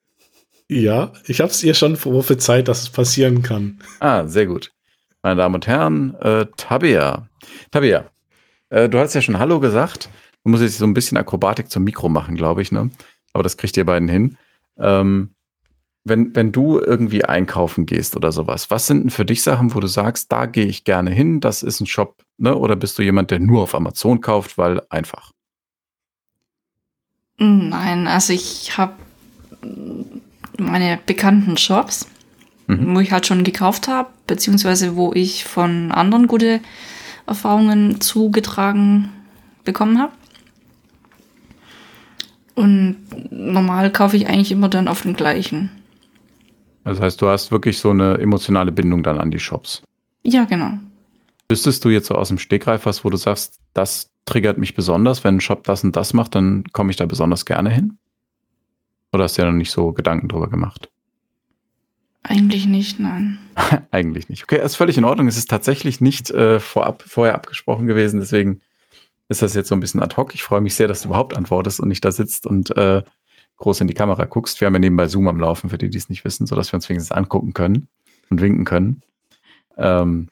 Ja, ich habe es ihr schon prophezeit, dass es passieren kann. Ah, sehr gut. Meine Damen und Herren, äh, Tabea. Tabea, äh, du hast ja schon Hallo gesagt. Du musst jetzt so ein bisschen Akrobatik zum Mikro machen, glaube ich, ne? Aber das kriegt ihr beiden hin. Ähm, wenn, wenn du irgendwie einkaufen gehst oder sowas, was sind denn für dich Sachen, wo du sagst, da gehe ich gerne hin, das ist ein Shop, ne? Oder bist du jemand, der nur auf Amazon kauft, weil einfach? Nein, also ich habe meine bekannten Shops, mhm. wo ich halt schon gekauft habe, beziehungsweise wo ich von anderen gute Erfahrungen zugetragen bekommen habe. Und normal kaufe ich eigentlich immer dann auf den gleichen. Das heißt, du hast wirklich so eine emotionale Bindung dann an die Shops. Ja, genau. Wüsstest du jetzt so aus dem Stegreif was, wo du sagst, das triggert mich besonders, wenn ein Shop das und das macht, dann komme ich da besonders gerne hin? Oder hast du ja noch nicht so Gedanken drüber gemacht? Eigentlich nicht, nein. Eigentlich nicht. Okay, ist völlig in Ordnung. Es ist tatsächlich nicht äh, vorab, vorher abgesprochen gewesen, deswegen ist das jetzt so ein bisschen ad hoc. Ich freue mich sehr, dass du überhaupt antwortest und nicht da sitzt und äh, groß in die Kamera guckst. Wir haben ja nebenbei Zoom am Laufen, für die, die es nicht wissen, sodass wir uns wenigstens angucken können und winken können. Ähm,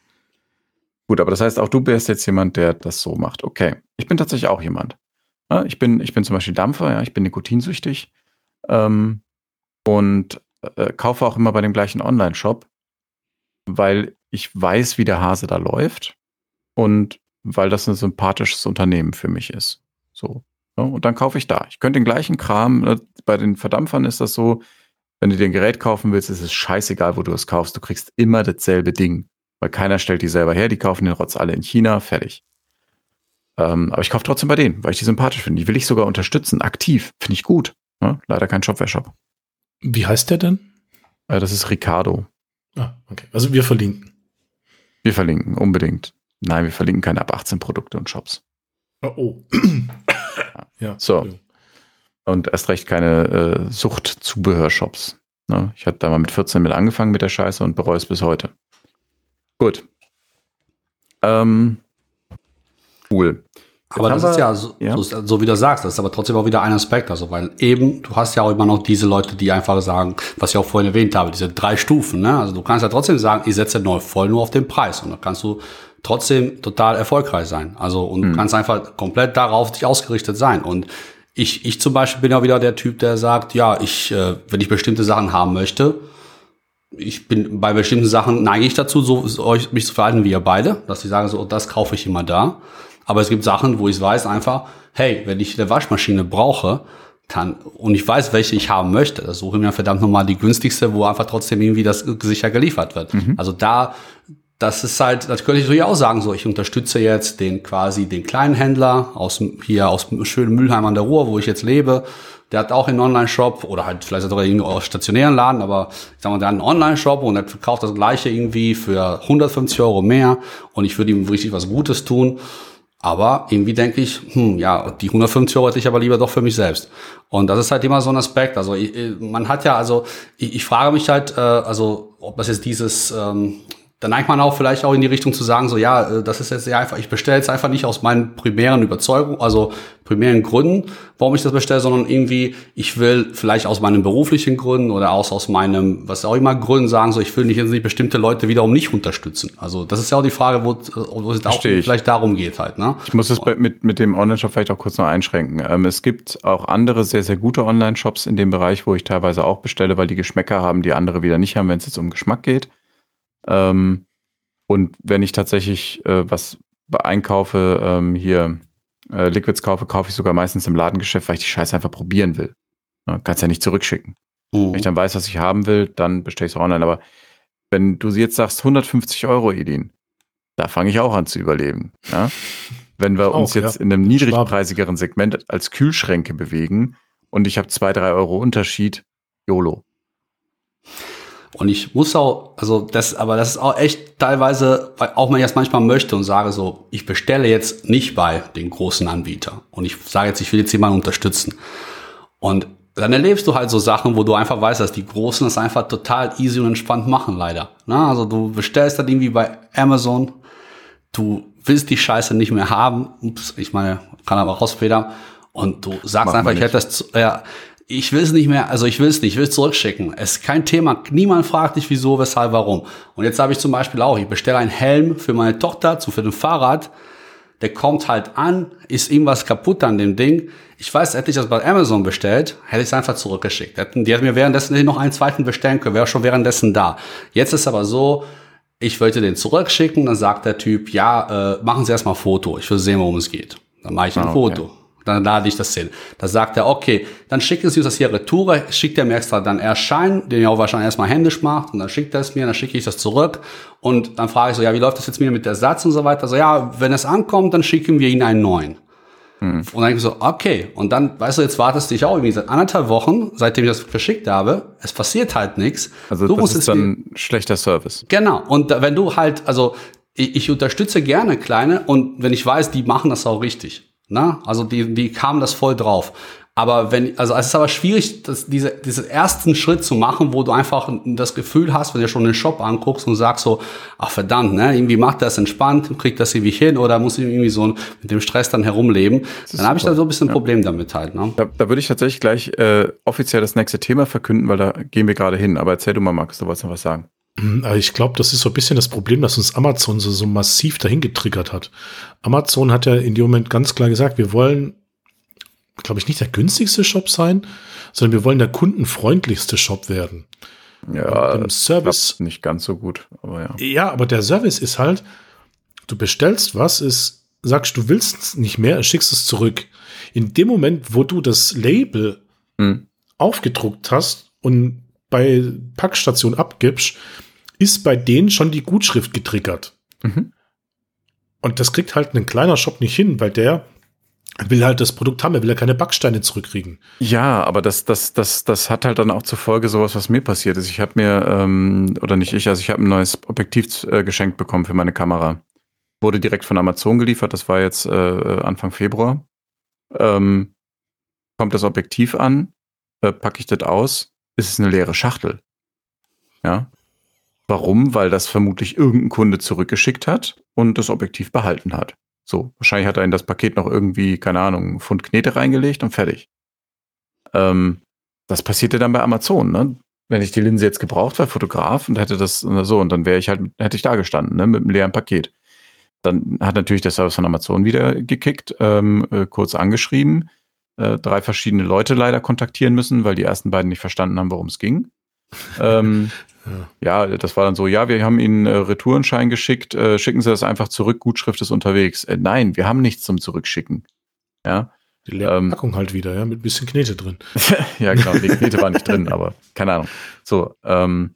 gut, aber das heißt, auch du bist jetzt jemand, der das so macht. Okay, ich bin tatsächlich auch jemand. Ja, ich, bin, ich bin zum Beispiel Dampfer, ja, ich bin nikotinsüchtig ähm, und äh, kaufe auch immer bei dem gleichen Online-Shop, weil ich weiß, wie der Hase da läuft und weil das ein sympathisches Unternehmen für mich ist. So. Ja, und dann kaufe ich da. Ich könnte den gleichen Kram, äh, bei den Verdampfern ist das so, Wenn du dir ein Gerät kaufen willst, ist es scheißegal, wo du es kaufst. Du kriegst immer dasselbe Ding. Weil keiner stellt die selber her, die kaufen den Rotz alle in China, fertig. Ähm, aber ich kaufe trotzdem bei denen, weil ich die sympathisch finde. Die will ich sogar unterstützen, aktiv. Finde ich gut. Ne? Leider kein Shopware-Shop. Wie heißt der denn? Äh, das ist Ricardo. Ah, okay. Also wir verlinken. Wir verlinken, unbedingt. Nein, wir verlinken keine ab 18 Produkte und Shops. Oh. oh. ja. So. Und erst recht keine äh, Suchtzubehörshops. Ne? Ich hatte da mal mit 14 mit angefangen mit der Scheiße und bereue es bis heute. Gut. Ähm, cool. Aber das ist ja, so, ja. So, so, wie du sagst, das ist aber trotzdem auch wieder ein Aspekt. Also, weil eben, du hast ja auch immer noch diese Leute, die einfach sagen, was ich auch vorhin erwähnt habe, diese drei Stufen. Ne? Also du kannst ja trotzdem sagen, ich setze neu voll nur auf den Preis. Und dann kannst du trotzdem total erfolgreich sein. Also und mhm. du kannst einfach komplett darauf dich ausgerichtet sein. Und ich, ich zum Beispiel bin ja wieder der Typ, der sagt, ja, ich, äh, wenn ich bestimmte Sachen haben möchte, ich bin bei bestimmten Sachen neige ich dazu, so euch mich zu verhalten wie ihr beide, dass ich sage, so das kaufe ich immer da. Aber es gibt Sachen, wo ich weiß einfach, hey, wenn ich eine Waschmaschine brauche, dann und ich weiß, welche ich haben möchte, da suche ich mir verdammt nochmal die günstigste, wo einfach trotzdem irgendwie das sicher geliefert wird. Mhm. Also da das ist halt, das könnte ich natürlich auch sagen, so, ich unterstütze jetzt den quasi den kleinen Händler aus hier aus schönen Mülheim an der Ruhr, wo ich jetzt lebe. Der hat auch einen Online-Shop oder halt vielleicht sogar irgendwie auch stationären Laden, aber ich sag mal, der hat einen Online-Shop und er verkauft das gleiche irgendwie für 150 Euro mehr und ich würde ihm richtig was Gutes tun. Aber irgendwie denke ich, hm, ja, die 150 Euro hätte ich aber lieber doch für mich selbst. Und das ist halt immer so ein Aspekt. Also ich, man hat ja, also ich, ich frage mich halt, äh, also ob das jetzt dieses, ähm, dann neigt man auch vielleicht auch in die Richtung zu sagen, so ja, äh, das ist jetzt sehr einfach, ich bestelle jetzt einfach nicht aus meinen primären Überzeugungen, also primären Gründen, warum ich das bestelle, sondern irgendwie, ich will vielleicht aus meinen beruflichen Gründen oder aus, aus meinem, was auch immer Gründen sagen, so ich will nicht jetzt nicht bestimmte Leute wiederum nicht unterstützen. Also das ist ja auch die Frage, wo, wo es auch ich. vielleicht darum geht halt. Ne? Ich muss es mit, mit dem Online-Shop vielleicht auch kurz noch einschränken. Ähm, es gibt auch andere sehr, sehr gute Online-Shops in dem Bereich, wo ich teilweise auch bestelle, weil die Geschmäcker haben, die andere wieder nicht haben, wenn es jetzt um Geschmack geht. Ähm, und wenn ich tatsächlich äh, was einkaufe, ähm, hier äh, Liquids kaufe, kaufe ich sogar meistens im Ladengeschäft, weil ich die Scheiße einfach probieren will. Ne? Kannst ja nicht zurückschicken. Mhm. Wenn ich dann weiß, was ich haben will, dann bestelle ich es online. Aber wenn du jetzt sagst 150 Euro, Edin, da fange ich auch an zu überleben. Ja? Wenn wir uns auch, jetzt ja. in einem niedrigpreisigeren Segment als Kühlschränke bewegen und ich habe zwei, drei Euro Unterschied, YOLO. Und ich muss auch, also das, aber das ist auch echt teilweise, auch wenn ich das manchmal möchte und sage so, ich bestelle jetzt nicht bei den großen Anbietern und ich sage jetzt, ich will jetzt jemanden unterstützen. Und dann erlebst du halt so Sachen, wo du einfach weißt, dass die Großen das einfach total easy und entspannt machen, leider. Na, also du bestellst dann irgendwie bei Amazon, du willst die Scheiße nicht mehr haben, ups, ich meine, kann aber rausfedern, und du sagst Machen einfach, ich hätte das, ja, ich will es nicht mehr, also ich will es nicht, ich will es zurückschicken. Es ist kein Thema. Niemand fragt dich, wieso, weshalb, warum. Und jetzt habe ich zum Beispiel auch, ich bestelle einen Helm für meine Tochter zu für den Fahrrad. Der kommt halt an, ist irgendwas kaputt an dem Ding. Ich weiß, hätte ich das bei Amazon bestellt, hätte ich es einfach zurückgeschickt. Die hätten mir währenddessen noch einen zweiten bestellen können, wäre schon währenddessen da. Jetzt ist aber so, ich wollte den zurückschicken, dann sagt der Typ, ja, äh, machen Sie erstmal Foto, ich will sehen, worum es geht. Dann mache ich ein ah, okay. Foto dann lade ich das hin. Da sagt er, okay, dann schicken Sie uns das hier retour, schickt er mir extra dann Erschein, den er auch wahrscheinlich erstmal händisch macht, und dann schickt er es mir, dann schicke ich das zurück, und dann frage ich so, ja, wie läuft das jetzt mir mit der Satz und so weiter? Also ja, wenn es ankommt, dann schicken wir Ihnen einen neuen. Hm. Und dann denke ich so, okay. Und dann, weißt du, jetzt wartest du dich auch irgendwie seit anderthalb Wochen, seitdem ich das verschickt habe. Es passiert halt nichts. Also du das ist dann schlechter Service. Genau. Und wenn du halt, also ich, ich unterstütze gerne kleine und wenn ich weiß, die machen das auch richtig. Na, also die, die kamen das voll drauf. Aber wenn, also es ist aber schwierig, das, diese, diesen ersten Schritt zu machen, wo du einfach das Gefühl hast, wenn du schon den Shop anguckst und sagst so, ach verdammt, ne, irgendwie macht das entspannt, kriegt das irgendwie hin oder muss ich irgendwie so mit dem Stress dann herumleben, dann habe ich da so ein bisschen ein Problem damit halt. Ne? Da, da würde ich tatsächlich gleich äh, offiziell das nächste Thema verkünden, weil da gehen wir gerade hin. Aber erzähl du mal, Markus, du wolltest noch was sagen. Mhm, ich glaube, das ist so ein bisschen das Problem, dass uns Amazon so, so massiv dahin getriggert hat. Amazon hat ja in dem Moment ganz klar gesagt, wir wollen, glaube ich, nicht der günstigste Shop sein, sondern wir wollen der kundenfreundlichste Shop werden. Ja, im Service nicht ganz so gut, aber ja. Ja, aber der Service ist halt, du bestellst was, ist, sagst du willst es nicht mehr, schickst es zurück. In dem Moment, wo du das Label hm. aufgedruckt hast und bei Packstation abgibst, ist bei denen schon die Gutschrift getriggert. Mhm. Und das kriegt halt ein kleiner Shop nicht hin, weil der will halt das Produkt haben, er will ja keine Backsteine zurückkriegen. Ja, aber das, das, das, das hat halt dann auch zur Folge sowas, was mir passiert ist. Ich habe mir, ähm, oder nicht ich, also ich habe ein neues Objektiv äh, geschenkt bekommen für meine Kamera. Wurde direkt von Amazon geliefert, das war jetzt äh, Anfang Februar. Ähm, kommt das Objektiv an, äh, packe ich das aus, ist es eine leere Schachtel. Ja. Warum? Weil das vermutlich irgendein Kunde zurückgeschickt hat und das Objektiv behalten hat. So, wahrscheinlich hat er in das Paket noch irgendwie, keine Ahnung, einen Pfund Knete reingelegt und fertig. Ähm, das passierte dann bei Amazon, ne? Wenn ich die Linse jetzt gebraucht war, Fotograf und hätte das so, und dann wäre ich halt, hätte ich da gestanden, ne, mit einem leeren Paket. Dann hat natürlich der Service von Amazon wieder gekickt, ähm, äh, kurz angeschrieben, äh, drei verschiedene Leute leider kontaktieren müssen, weil die ersten beiden nicht verstanden haben, worum es ging. ähm, ja. ja. das war dann so, ja, wir haben Ihnen äh, Retourenschein geschickt, äh, schicken Sie das einfach zurück, Gutschrift ist unterwegs. Äh, nein, wir haben nichts zum Zurückschicken. Ja. Die leere ähm, Packung halt wieder, ja, mit ein bisschen Knete drin. ja, genau, die Knete war nicht drin, aber keine Ahnung. So, ähm,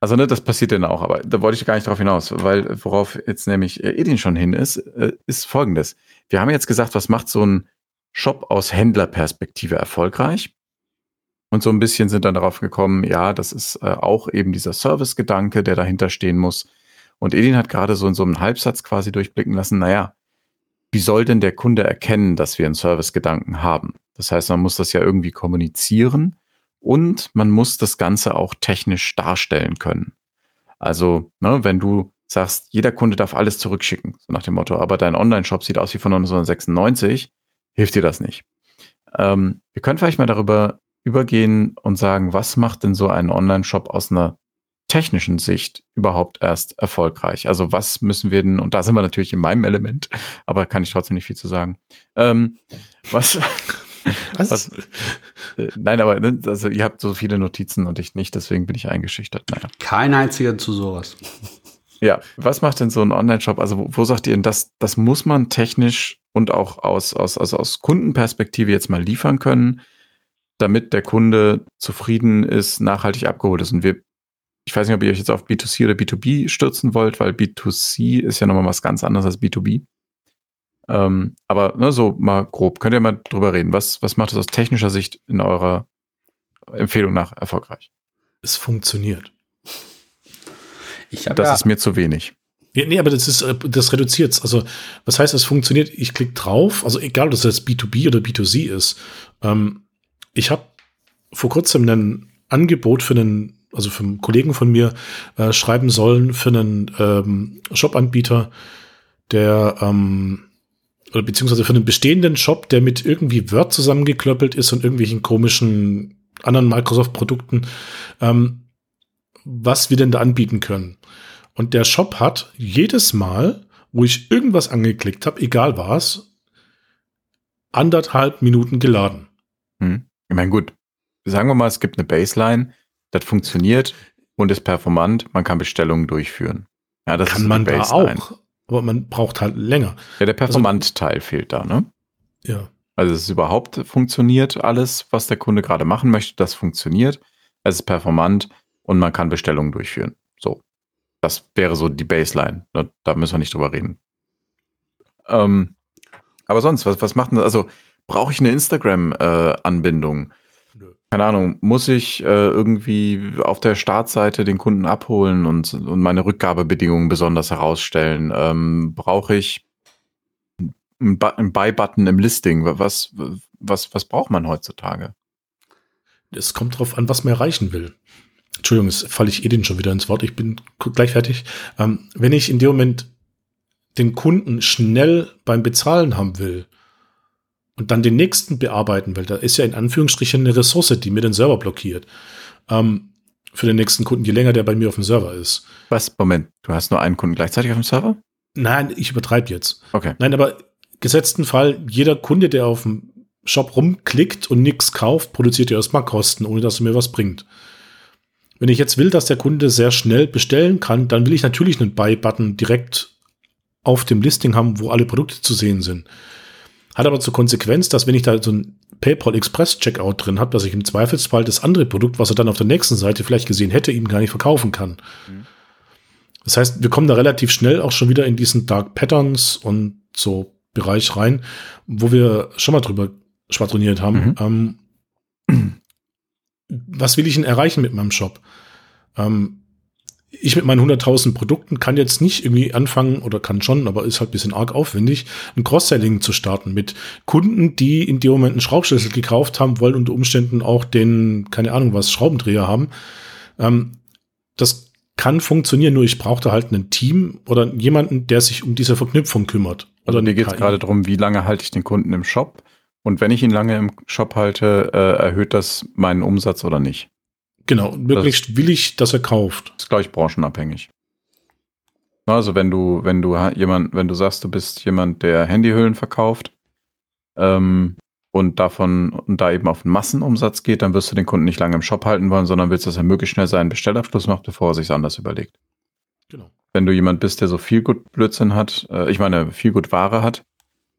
also ne, das passiert dann auch, aber da wollte ich gar nicht drauf hinaus, weil worauf jetzt nämlich äh, Edin schon hin ist, äh, ist folgendes. Wir haben jetzt gesagt, was macht so ein Shop aus Händlerperspektive erfolgreich? Und so ein bisschen sind dann darauf gekommen, ja, das ist äh, auch eben dieser Service-Gedanke, der dahinter stehen muss. Und Edin hat gerade so in so einem Halbsatz quasi durchblicken lassen, naja, wie soll denn der Kunde erkennen, dass wir einen Service-Gedanken haben? Das heißt, man muss das ja irgendwie kommunizieren und man muss das Ganze auch technisch darstellen können. Also, ne, wenn du sagst, jeder Kunde darf alles zurückschicken, so nach dem Motto, aber dein Online-Shop sieht aus wie von 1996, hilft dir das nicht. Ähm, wir können vielleicht mal darüber übergehen und sagen, was macht denn so ein Online-Shop aus einer technischen Sicht überhaupt erst erfolgreich? Also was müssen wir denn, und da sind wir natürlich in meinem Element, aber kann ich trotzdem nicht viel zu sagen. Ähm, was, was? was äh, nein, aber ne, also ihr habt so viele Notizen und ich nicht, deswegen bin ich eingeschüchtert. Naja. Kein einziger zu sowas. Ja, was macht denn so ein Online-Shop? Also wo, wo sagt ihr denn, das, das muss man technisch und auch aus, aus, also aus Kundenperspektive jetzt mal liefern können? Damit der Kunde zufrieden ist, nachhaltig abgeholt ist. Und wir, ich weiß nicht, ob ihr euch jetzt auf B2C oder B2B stürzen wollt, weil B2C ist ja nochmal was ganz anderes als B2B. Ähm, aber ne, so mal grob, könnt ihr mal drüber reden. Was, was macht es aus technischer Sicht in eurer Empfehlung nach erfolgreich? Es funktioniert. Ich das ja ist mir zu wenig. Ja, nee, aber das ist, äh, das reduziert Also, was heißt, es funktioniert? Ich klicke drauf, also egal, ob das jetzt B2B oder B2C ist. Ähm, ich habe vor kurzem ein Angebot für einen, also für einen Kollegen von mir äh, schreiben sollen für einen ähm, Shop-Anbieter, der ähm, oder beziehungsweise für einen bestehenden Shop, der mit irgendwie Word zusammengeklöppelt ist und irgendwelchen komischen anderen Microsoft-Produkten, ähm, was wir denn da anbieten können. Und der Shop hat jedes Mal, wo ich irgendwas angeklickt habe, egal was, anderthalb Minuten geladen. Hm. Ich meine, gut, sagen wir mal, es gibt eine Baseline, das funktioniert und ist performant, man kann Bestellungen durchführen. Ja, das kann man da auch, aber man braucht halt länger. Ja, der also Performant-Teil also, fehlt da, ne? Ja. Also es ist überhaupt funktioniert alles, was der Kunde gerade machen möchte, das funktioniert. Es ist performant und man kann Bestellungen durchführen. So. Das wäre so die Baseline. Da, da müssen wir nicht drüber reden. Ähm, aber sonst, was, was macht denn, also brauche ich eine Instagram-Anbindung? Äh, Keine Ahnung, muss ich äh, irgendwie auf der Startseite den Kunden abholen und, und meine Rückgabebedingungen besonders herausstellen? Ähm, brauche ich einen Buy-Button im Listing? Was, was, was braucht man heutzutage? Es kommt drauf an, was man erreichen will. Entschuldigung, jetzt falle ich eh den schon wieder ins Wort. Ich bin gleich fertig. Ähm, wenn ich in dem Moment den Kunden schnell beim Bezahlen haben will, und dann den nächsten bearbeiten will, da ist ja in Anführungsstrichen eine Ressource, die mir den Server blockiert. Ähm, für den nächsten Kunden, je länger der bei mir auf dem Server ist. Was? Moment, du hast nur einen Kunden gleichzeitig auf dem Server? Nein, ich übertreibe jetzt. Okay. Nein, aber gesetzten Fall, jeder Kunde, der auf dem Shop rumklickt und nichts kauft, produziert ja erstmal Kosten, ohne dass er mir was bringt. Wenn ich jetzt will, dass der Kunde sehr schnell bestellen kann, dann will ich natürlich einen Buy-Button direkt auf dem Listing haben, wo alle Produkte zu sehen sind. Hat aber zur Konsequenz, dass wenn ich da so ein PayPal Express Checkout drin hat, dass ich im Zweifelsfall das andere Produkt, was er dann auf der nächsten Seite vielleicht gesehen hätte, ihm gar nicht verkaufen kann. Mhm. Das heißt, wir kommen da relativ schnell auch schon wieder in diesen Dark Patterns und so Bereich rein, wo wir schon mal drüber schwadroniert haben. Mhm. Ähm, was will ich denn erreichen mit meinem Shop? Ähm, ich mit meinen 100.000 Produkten kann jetzt nicht irgendwie anfangen oder kann schon, aber ist halt ein bisschen arg aufwendig, ein Cross-Selling zu starten mit Kunden, die in dem Moment einen Schraubschlüssel gekauft haben, wollen unter Umständen auch den, keine Ahnung was, Schraubendreher haben. Ähm, das kann funktionieren, nur ich brauche da halt ein Team oder jemanden, der sich um diese Verknüpfung kümmert. Also mir geht es gerade darum, wie lange halte ich den Kunden im Shop? Und wenn ich ihn lange im Shop halte, äh, erhöht das meinen Umsatz oder nicht? Genau, möglichst das, willig, dass er kauft. Ist, glaube ich, branchenabhängig. Also wenn du, wenn du jemand, wenn du sagst, du bist jemand, der Handyhüllen verkauft, ähm, und davon und da eben auf den Massenumsatz geht, dann wirst du den Kunden nicht lange im Shop halten wollen, sondern willst, dass er möglichst schnell seinen Bestellabschluss macht, bevor er sich anders überlegt. Genau. Wenn du jemand bist, der so viel gut Blödsinn hat, äh, ich meine, viel gut Ware hat,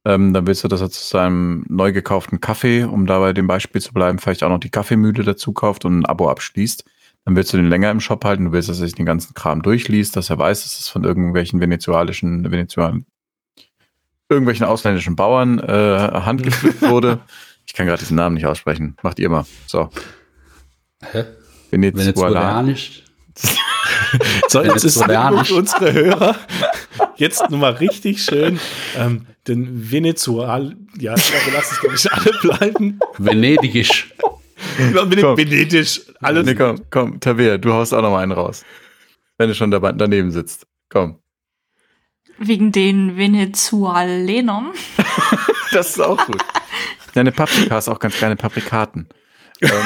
ähm, dann willst du, dass er zu seinem neu gekauften Kaffee, um dabei dem Beispiel zu bleiben, vielleicht auch noch die Kaffeemühle dazu kauft und ein Abo abschließt. Dann willst du den länger im Shop halten. Du willst, dass er sich den ganzen Kram durchliest, dass er weiß, dass es von irgendwelchen venezuelischen, venezuelischen, irgendwelchen ausländischen Bauern äh, handgepflückt wurde. Ich kann gerade diesen Namen nicht aussprechen. Macht ihr mal. So. Hä? Venezuelanisch. So, jetzt ist unsere Hörer jetzt nochmal richtig schön ähm, den Venezuel, ja, ich glaube, lass es, glaube ich, alle bleiben. Venedigisch. komm. Venedisch, alles. Nee, komm, komm, Tabea, du haust auch noch mal einen raus. Wenn du schon dabei, daneben sitzt. Komm. Wegen den Venezuelanern. das ist auch gut. Deine Paprika ist auch ganz kleine Paprikaten. Ähm,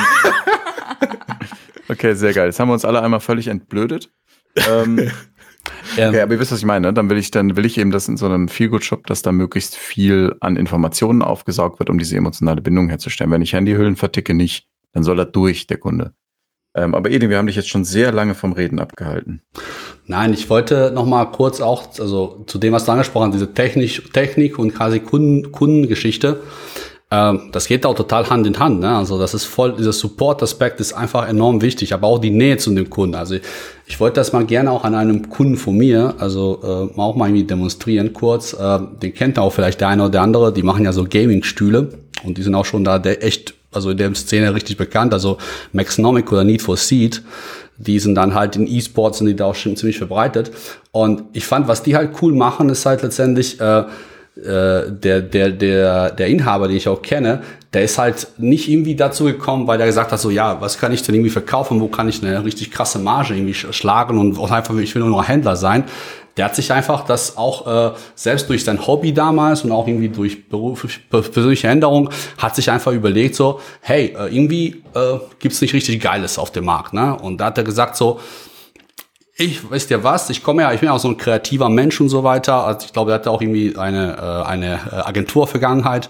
okay, sehr geil. Jetzt haben wir uns alle einmal völlig entblödet. Ähm, ähm, okay, aber ihr wisst, was ich meine. Ne? Dann will ich, dann will ich eben das in so einem Feelgood-Shop, dass da möglichst viel an Informationen aufgesaugt wird, um diese emotionale Bindung herzustellen. Wenn ich Handyhüllen verticke, nicht, dann soll er durch, der Kunde. Ähm, aber Edin, wir haben dich jetzt schon sehr lange vom Reden abgehalten. Nein, ich wollte noch mal kurz auch, also zu dem, was du angesprochen hast, diese Technik, Technik und quasi Kunden, Kundengeschichte. Ähm, das geht auch total Hand in Hand. Ne? Also das ist voll, dieser Support-Aspekt ist einfach enorm wichtig, aber auch die Nähe zu dem Kunden. Also ich wollte das mal gerne auch an einem Kunden von mir, also äh, auch mal irgendwie demonstrieren kurz. Äh, den kennt auch vielleicht der eine oder der andere. Die machen ja so Gaming-Stühle und die sind auch schon da der echt, also in der Szene richtig bekannt. Also Maxnomic oder Need for Seed die sind dann halt in E-Sports sind die da auch schon ziemlich verbreitet. Und ich fand, was die halt cool machen, ist halt letztendlich, äh, äh, der, der, der, der Inhaber, den ich auch kenne, der ist halt nicht irgendwie dazu gekommen, weil er gesagt hat, so ja, was kann ich denn irgendwie verkaufen, wo kann ich eine richtig krasse Marge irgendwie schlagen und einfach, ich will nur noch Händler sein. Der hat sich einfach das auch äh, selbst durch sein Hobby damals und auch irgendwie durch berufliche, persönliche Änderung hat sich einfach überlegt so, hey, äh, irgendwie äh, gibt's nicht richtig Geiles auf dem Markt, ne? Und da hat er gesagt so, ich weiß ja was, ich komme ja, ich bin ja auch so ein kreativer Mensch und so weiter. Also ich glaube, er hatte auch irgendwie eine, äh, eine äh, Agentur-Vergangenheit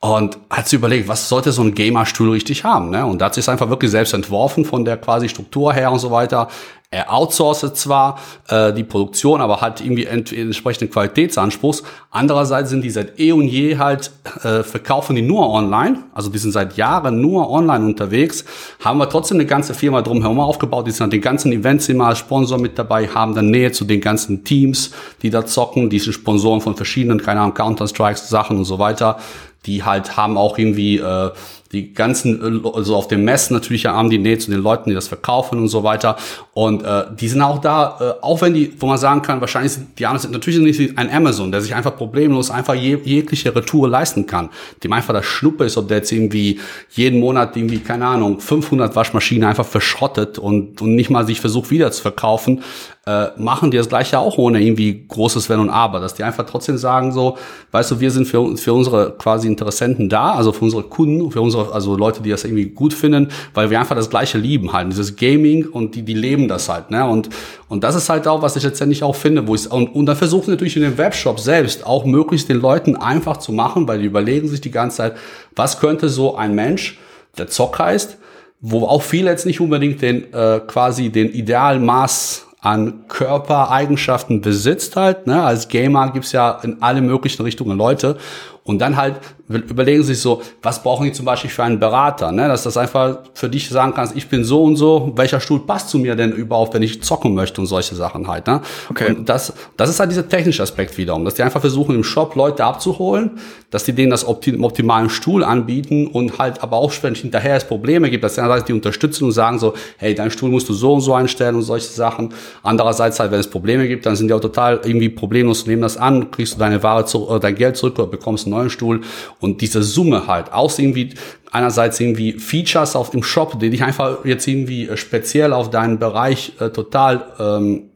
und hat sich überlegt, was sollte so ein Gamer-Stuhl richtig haben, ne? Und da hat sich einfach wirklich selbst entworfen von der quasi Struktur her und so weiter. Er outsourcet zwar äh, die Produktion, aber hat irgendwie ent entsprechenden Qualitätsanspruchs. Andererseits sind die seit eh und je halt, äh, verkaufen die nur online. Also die sind seit Jahren nur online unterwegs. Haben wir trotzdem eine ganze Firma drumherum aufgebaut. Die sind an den ganzen Events immer als Sponsor mit dabei, haben dann Nähe zu den ganzen Teams, die da zocken. Die sind Sponsoren von verschiedenen, keine Ahnung, Counter-Strikes, Sachen und so weiter die halt haben auch irgendwie äh, die ganzen, äh, also auf dem Messen natürlich haben die Nähe zu den Leuten, die das verkaufen und so weiter. Und äh, die sind auch da, äh, auch wenn die, wo man sagen kann, wahrscheinlich sind die anderen natürlich nicht ein Amazon, der sich einfach problemlos einfach je, jegliche Retour leisten kann. Dem einfach das Schnuppe ist, ob der jetzt irgendwie jeden Monat irgendwie, keine Ahnung, 500 Waschmaschinen einfach verschrottet und, und nicht mal sich versucht wieder zu verkaufen äh, machen die das gleiche auch ohne irgendwie großes Wenn und Aber, dass die einfach trotzdem sagen so, weißt du, wir sind für, für unsere quasi Interessenten da, also für unsere Kunden, für unsere, also Leute, die das irgendwie gut finden, weil wir einfach das gleiche lieben halt, dieses Gaming und die, die leben das halt, ne, und, und das ist halt auch, was ich letztendlich auch finde, wo ich, und, und dann versuchen natürlich in dem Webshop selbst auch möglichst den Leuten einfach zu machen, weil die überlegen sich die ganze Zeit, was könnte so ein Mensch, der Zock heißt, wo auch viele jetzt nicht unbedingt den äh, quasi den Idealmaß an Körpereigenschaften besitzt halt. Ne? Als Gamer gibt's ja in alle möglichen Richtungen Leute. Und dann halt überlegen sie sich so, was brauchen die zum Beispiel für einen Berater, ne? dass das einfach für dich sagen kannst, ich bin so und so, welcher Stuhl passt zu mir denn überhaupt, wenn ich zocken möchte und solche Sachen halt. Ne? Okay. Und das, das ist halt dieser technische Aspekt wiederum, dass die einfach versuchen im Shop Leute abzuholen, dass die denen das optim optimalen Stuhl anbieten und halt aber auch, wenn es hinterher es Probleme gibt, dass die einerseits die unterstützen und sagen so, hey, dein Stuhl musst du so und so einstellen und solche Sachen. Andererseits halt, wenn es Probleme gibt, dann sind die auch total irgendwie problemlos, nehmen das an, kriegst du deine Ware zu, oder dein Geld zurück oder bekommst einen neuen Stuhl und diese Summe halt, aus irgendwie einerseits irgendwie Features auf dem Shop, die dich einfach jetzt irgendwie äh, speziell auf deinen Bereich äh, total ähm,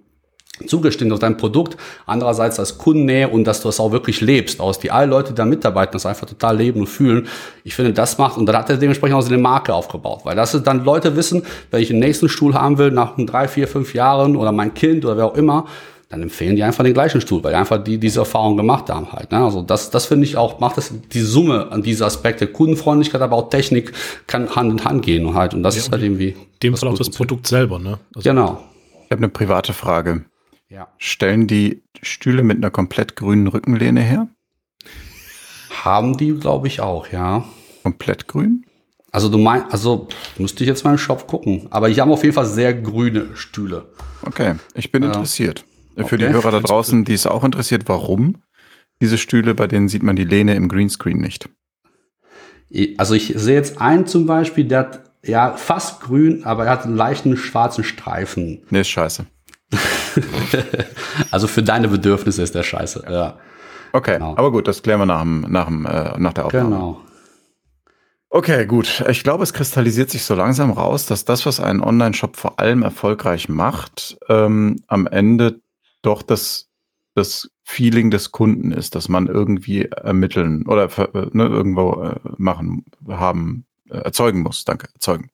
zugestimmt auf dein Produkt, andererseits als Kundennähe und dass du es auch wirklich lebst, aus die alle Leute, die da mitarbeiten, das einfach total leben und fühlen. Ich finde, das macht, und dann hat er dementsprechend auch seine Marke aufgebaut, weil das ist dann Leute wissen, wenn ich den nächsten Stuhl haben will, nach drei, vier, fünf Jahren oder mein Kind oder wer auch immer, dann empfehlen die einfach den gleichen Stuhl, weil die einfach die diese Erfahrung gemacht haben halt. Ne? Also das, das finde ich auch, macht das die Summe an diese Aspekte, Kundenfreundlichkeit, aber auch Technik kann Hand in Hand gehen und halt. Und das Ja, ist halt irgendwie. Dem was Fall auch das Produkt selber, ne? Also, Genau. Ich habe eine private Frage. Ja. Stellen die Stühle mit einer komplett grünen Rückenlehne her? Haben die, glaube ich, auch, ja. Komplett grün? Also du meinst, also müsste ich jetzt mal im Shop gucken. Aber ich habe auf jeden Fall sehr grüne Stühle. Okay, ich bin Ja. interessiert. Für die Okay. Hörer da draußen, die es auch interessiert, warum diese Stühle, bei denen sieht man die Lehne im Greenscreen nicht. Also ich sehe jetzt einen zum Beispiel, der hat ja fast grün, aber er hat einen leichten schwarzen Streifen. Nee, ist scheiße. Also für deine Bedürfnisse ist der scheiße. Ja, Okay, Genau. aber gut, das klären wir nach, dem, nach, dem, äh, nach der Aufnahme. genau. Okay, gut. Ich glaube, es kristallisiert sich so langsam raus, dass das, was einen Online-Shop vor allem erfolgreich macht, ähm, am Ende doch das, das Feeling des Kunden ist, dass man irgendwie ermitteln oder äh, ne, irgendwo äh, machen, haben, äh, erzeugen muss. Danke, erzeugen.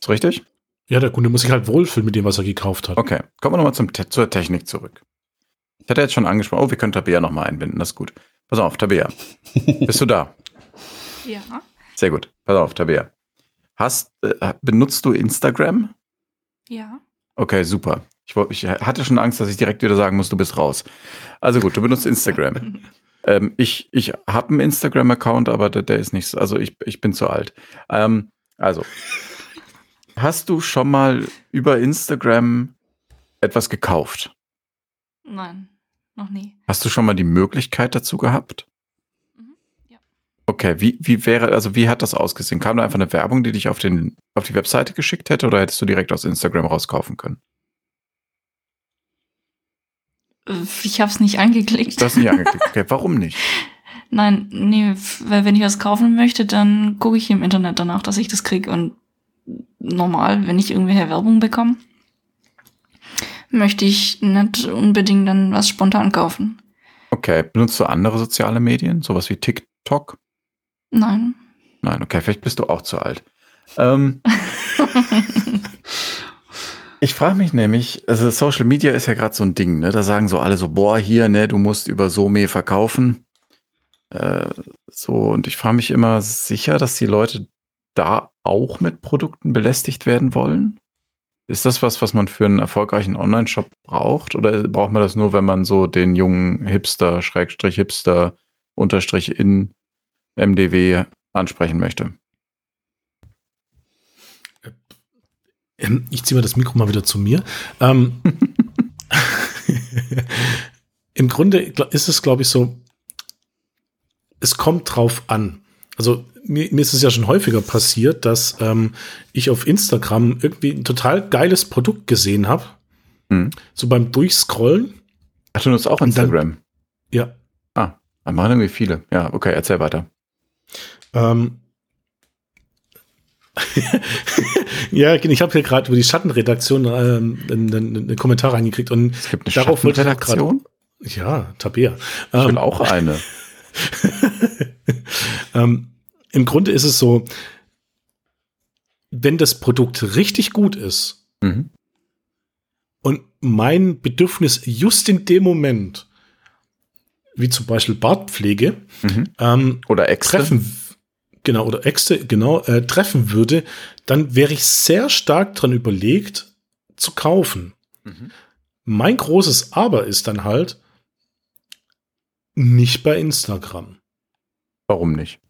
Ist richtig? Ja, der Kunde muss sich halt wohlfühlen mit dem, was er gekauft hat. Okay, kommen wir nochmal zum zur Technik zurück. Ich hatte jetzt schon angesprochen, oh, wir können Tabea nochmal einbinden, das ist gut. Pass auf, Tabea. Bist du da? Ja. Sehr gut. Pass auf, Tabea. Hast, äh, benutzt du Instagram? Ja. Okay, super. Ich, ich hatte schon Angst, dass ich direkt wieder sagen muss, du bist raus. Also gut, du benutzt Instagram. ähm, ich ich habe einen Instagram-Account, aber der, der ist nicht so, also ich, ich bin zu alt. Ähm, also, hast du schon mal über Instagram etwas gekauft? Nein, noch nie. Hast du schon mal die Möglichkeit dazu gehabt? Mhm, ja. Okay, wie, wie wäre, also wie hat das ausgesehen? Kam da einfach eine Werbung, die dich auf, den, auf die Webseite geschickt hätte oder hättest du direkt aus Instagram rauskaufen können? Äh, Ich habe es nicht angeklickt. Du hast nicht angeklickt. Okay, warum nicht? Nein, nee, weil wenn ich was kaufen möchte, dann gucke ich im Internet danach, dass ich das kriege. Und normal, wenn ich irgendwelche Werbung bekomme, möchte ich nicht unbedingt dann was spontan kaufen. Okay, benutzt du andere soziale Medien, sowas wie TikTok? Nein. Nein, okay, vielleicht bist du auch zu alt. Ähm, ich frage mich nämlich, also Social Media ist ja gerade so ein Ding, ne? Da sagen so alle so, boah, hier, ne, du musst über Some verkaufen. Äh, so, und ich frage mich immer sicher, dass die Leute da auch mit Produkten belästigt werden wollen? Ist das was, was man für einen erfolgreichen Online-Shop braucht? Oder braucht man das nur, wenn man so den jungen Hipster, Schrägstrich Hipster, Unterstrich in MDW ansprechen möchte? Ähm, Ich ziehe mal das Mikro mal wieder zu mir. Ähm, Im Grunde ist es, glaube ich, so, es kommt drauf an. Also mir, mir ist es ja schon häufiger passiert, dass ähm, ich auf Instagram irgendwie ein total geiles Produkt gesehen habe. Hm. So beim Durchscrollen. Ach, du nutzt auch Und dann- Instagram? Ja. Ah, dann machen irgendwie viele. Ja, okay, erzähl weiter. Ähm, ja, ich habe hier gerade über die Schattenredaktion ähm, einen, einen, Kommentar reingekriegt und Es gibt eine Darauf wollte ich auch Schattenredaktion. ja, Tabea. Ich will Ähm, auch eine. ähm, Im Grunde ist es so, wenn das Produkt richtig gut ist Mhm. und mein Bedürfnis just in dem Moment, wie zum Beispiel Bartpflege, Mhm. ähm, Oder Äxte. treffen, genau, oder Äxte, genau, äh, treffen würde, dann wäre ich sehr stark dran überlegt, zu kaufen. Mhm. Mein großes Aber ist dann halt, nicht bei Instagram. Warum nicht?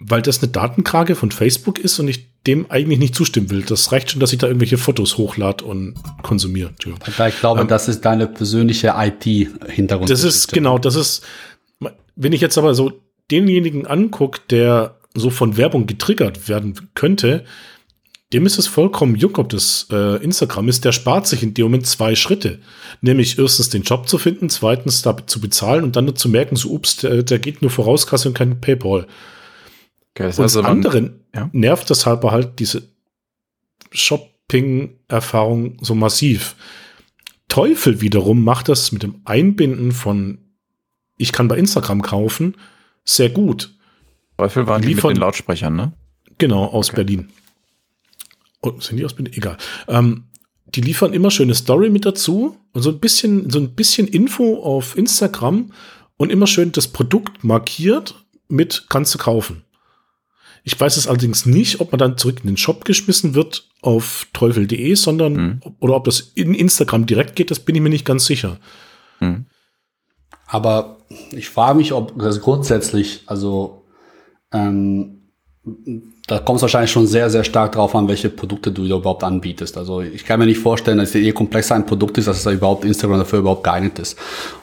Weil das eine Datenkrake von Facebook ist und ich dem eigentlich nicht zustimmen will. Das reicht schon, dass ich da irgendwelche Fotos hochlade und konsumiere. Ich glaube, ähm, das ist deine persönliche IT-Hintergrund. Das ist genau, das ist, wenn ich jetzt aber so denjenigen angucke, der so von Werbung getriggert werden könnte, dem ist es vollkommen juck, ob das äh, Instagram ist. Der spart sich in dem Moment zwei Schritte. Nämlich erstens den Job zu finden, zweitens da zu bezahlen und dann nur zu merken, so, ups, der, der geht nur Vorauskasse und kein Paypal. Okay, und also anderen ja? nervt das halt halt diese Shopping-Erfahrung so massiv. Teufel wiederum macht das mit dem Einbinden von ich kann bei Instagram kaufen sehr gut. Teufel waren die, die mit den Lautsprechern, ne? Genau, aus okay. Berlin. Oh, sind die aus Berlin? Egal. Ähm, die liefern immer schöne Story mit dazu und so ein bisschen, so ein bisschen Info auf Instagram und immer schön das Produkt markiert mit kannst du kaufen. Ich weiß es allerdings nicht, ob man dann zurück in den Shop geschmissen wird auf teufel.de, sondern mhm. oder ob das in Instagram direkt geht, das bin ich mir nicht ganz sicher. Mhm. Aber ich frage mich, ob das grundsätzlich, also ähm, da kommt es wahrscheinlich schon sehr, sehr stark drauf an, welche Produkte du überhaupt anbietest. Also ich kann mir nicht vorstellen, dass je komplexer ein Produkt ist, dass es da überhaupt Instagram dafür überhaupt geeignet ist.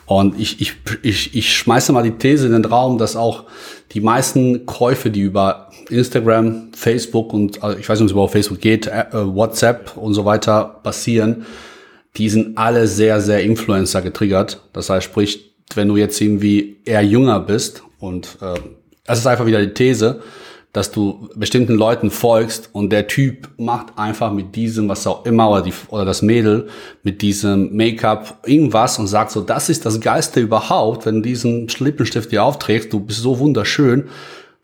Und ich, ich, ich, ich schmeiße mal die These in den Raum, dass auch die meisten Käufe, die über Instagram, Facebook und also ich weiß nicht, ob es überhaupt Facebook geht, äh, WhatsApp und so weiter passieren, die sind alle sehr, sehr Influencer getriggert. Das heißt, sprich, wenn du jetzt irgendwie eher jünger bist und äh, das ist einfach wieder die These, dass du bestimmten Leuten folgst und der Typ macht einfach mit diesem, was auch immer, oder, die, oder das Mädel, mit diesem Make-up irgendwas und sagt so, das ist das Geiste überhaupt, wenn du diesen Lippenstift dir aufträgst, du bist so wunderschön,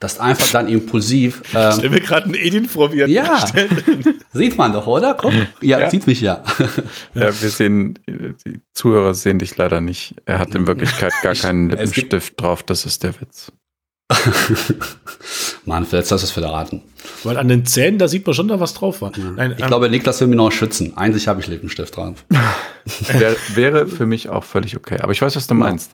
dass einfach dann impulsiv. Ähm, Stell mir gerade einen Edin vor, wie er Ja, sieht man doch, oder? Komm, ja, ja, sieht mich ja. Ja, wir sehen, die Zuhörer sehen dich leider nicht. Er hat in Wirklichkeit gar keinen Lippenstift drauf, das ist der Witz. Mann, vielleicht hast du es verraten. Weil an den Zähnen, da sieht man schon, da was drauf war. Ja. Nein, ich ähm, glaube, Niklas will mich noch schützen. Einzig habe ich Lippenstift drauf. Wär, wäre für mich auch völlig okay. Aber ich weiß, was du meinst.